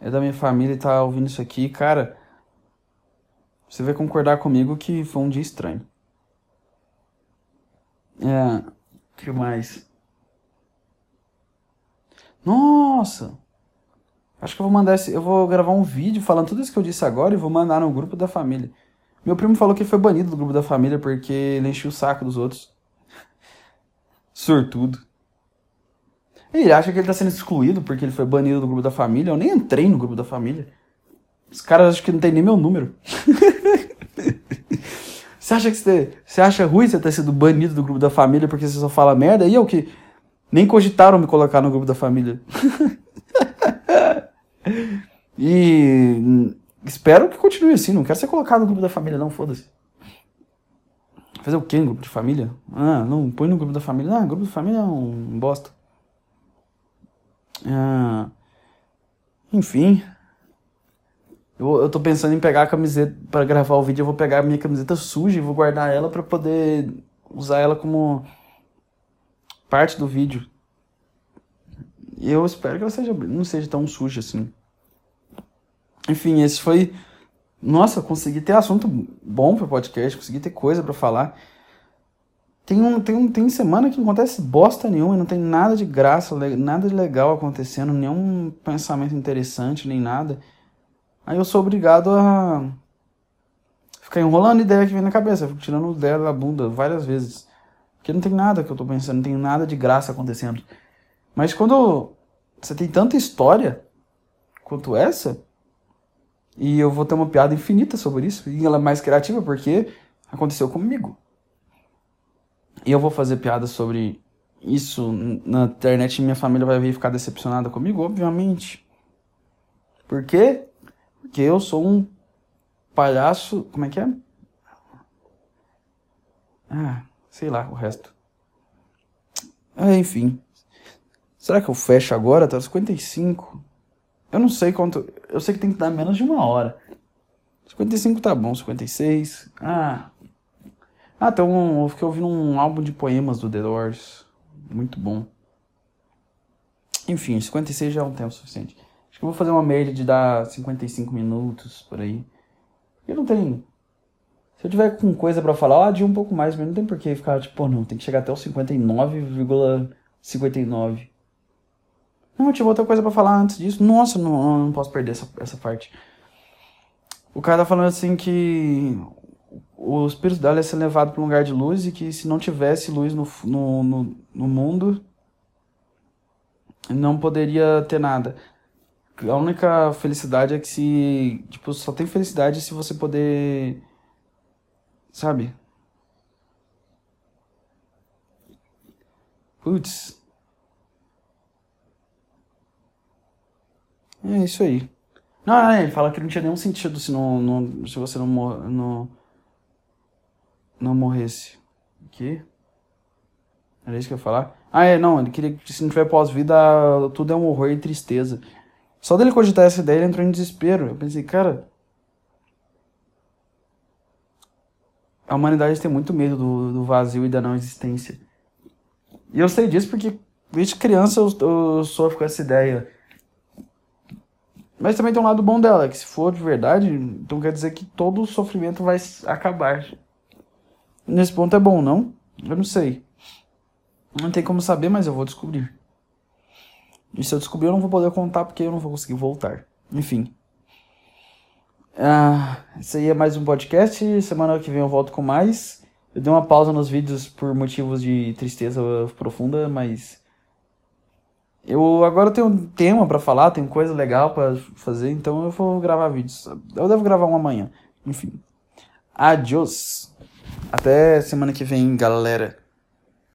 é da minha família e tá ouvindo isso aqui, cara, você vai concordar comigo que foi um dia estranho. É. que mais? Nossa! Acho que eu vou mandar esse. Eu vou gravar um vídeo falando tudo isso que eu disse agora e vou mandar no grupo da família. Meu primo falou que foi banido do grupo da família porque ele encheu o saco dos outros. Sortudo. Ele acha que ele tá sendo excluído porque ele foi banido do grupo da família. Eu nem entrei no grupo da família. Os caras acham que não tem nem meu número. Você acha que você, você acha ruim você ter sido banido do grupo da família porque você só fala merda? E eu que nem cogitaram me colocar no grupo da família. e espero que continue assim. Não quero ser colocado no grupo da família, não, foda-se. Fazer o quê no grupo de família? Ah, não, põe no grupo da família. Ah, grupo de família é um bosta. Ah, enfim, eu, eu tô pensando em pegar a camiseta para gravar o vídeo. Eu vou pegar a minha camiseta suja e vou guardar ela para poder usar ela como parte do vídeo. E eu espero que ela seja, não seja tão suja assim. Enfim, esse foi. Nossa, consegui ter assunto bom para podcast, consegui ter coisa para falar. Tem, um, tem, um, tem semana que não acontece bosta nenhuma, não tem nada de graça, nada de legal acontecendo, nenhum pensamento interessante, nem nada. Aí eu sou obrigado a ficar enrolando ideia que vem na cabeça, fico tirando ideia da bunda várias vezes. Porque não tem nada que eu tô pensando, não tem nada de graça acontecendo. Mas quando você tem tanta história quanto essa, e eu vou ter uma piada infinita sobre isso, e ela é mais criativa porque aconteceu comigo. E eu vou fazer piada sobre isso na internet e minha família vai vir ficar decepcionada comigo? Obviamente. Por quê? Porque eu sou um palhaço. Como é que é? Ah, sei lá o resto. Ah, enfim. Será que eu fecho agora? Tá 55. Eu não sei quanto. Eu sei que tem que dar menos de uma hora. 55 tá bom, 56. Ah, ah, tem um, eu fiquei ouvindo um álbum de poemas do The Doors. Muito bom. Enfim, 56 já é um tempo suficiente. Acho que eu vou fazer uma média de dar 55 minutos por aí. Eu não tenho. Se eu tiver com coisa para falar, de um pouco mais, mas não tem por que ficar tipo, pô, não, tem que chegar até os 59,59. ,59. Não, tive outra coisa para falar antes disso. Nossa, não, não posso perder essa, essa parte. O cara tá falando assim que o espírito dela ia ser levado para um lugar de luz e que se não tivesse luz no, no, no, no mundo, não poderia ter nada. A única felicidade é que se. Tipo, só tem felicidade se você poder. Sabe? Putz. É isso aí. Não, ele fala que não tinha nenhum sentido se, não, não, se você não, não não morresse. O quê? Era isso que eu ia falar? Ah, é, não, ele queria que se não tiver pós-vida, tudo é um horror e tristeza. Só dele cogitar essa ideia, ele entrou em desespero. Eu pensei, cara. A humanidade tem muito medo do, do vazio e da não existência. E eu sei disso porque, desde criança, eu, eu sofro com essa ideia. Mas também tem um lado bom dela, que se for de verdade, então quer dizer que todo o sofrimento vai acabar. Nesse ponto é bom, não? Eu não sei. Não tem como saber, mas eu vou descobrir. E se eu descobrir, eu não vou poder contar porque eu não vou conseguir voltar. Enfim. Ah, esse aí é mais um podcast. Semana que vem eu volto com mais. Eu dei uma pausa nos vídeos por motivos de tristeza profunda, mas. Eu agora tenho um tema para falar, tenho coisa legal para fazer, então eu vou gravar vídeos. Eu devo gravar um amanhã. Enfim. Adiós. Até semana que vem, galera.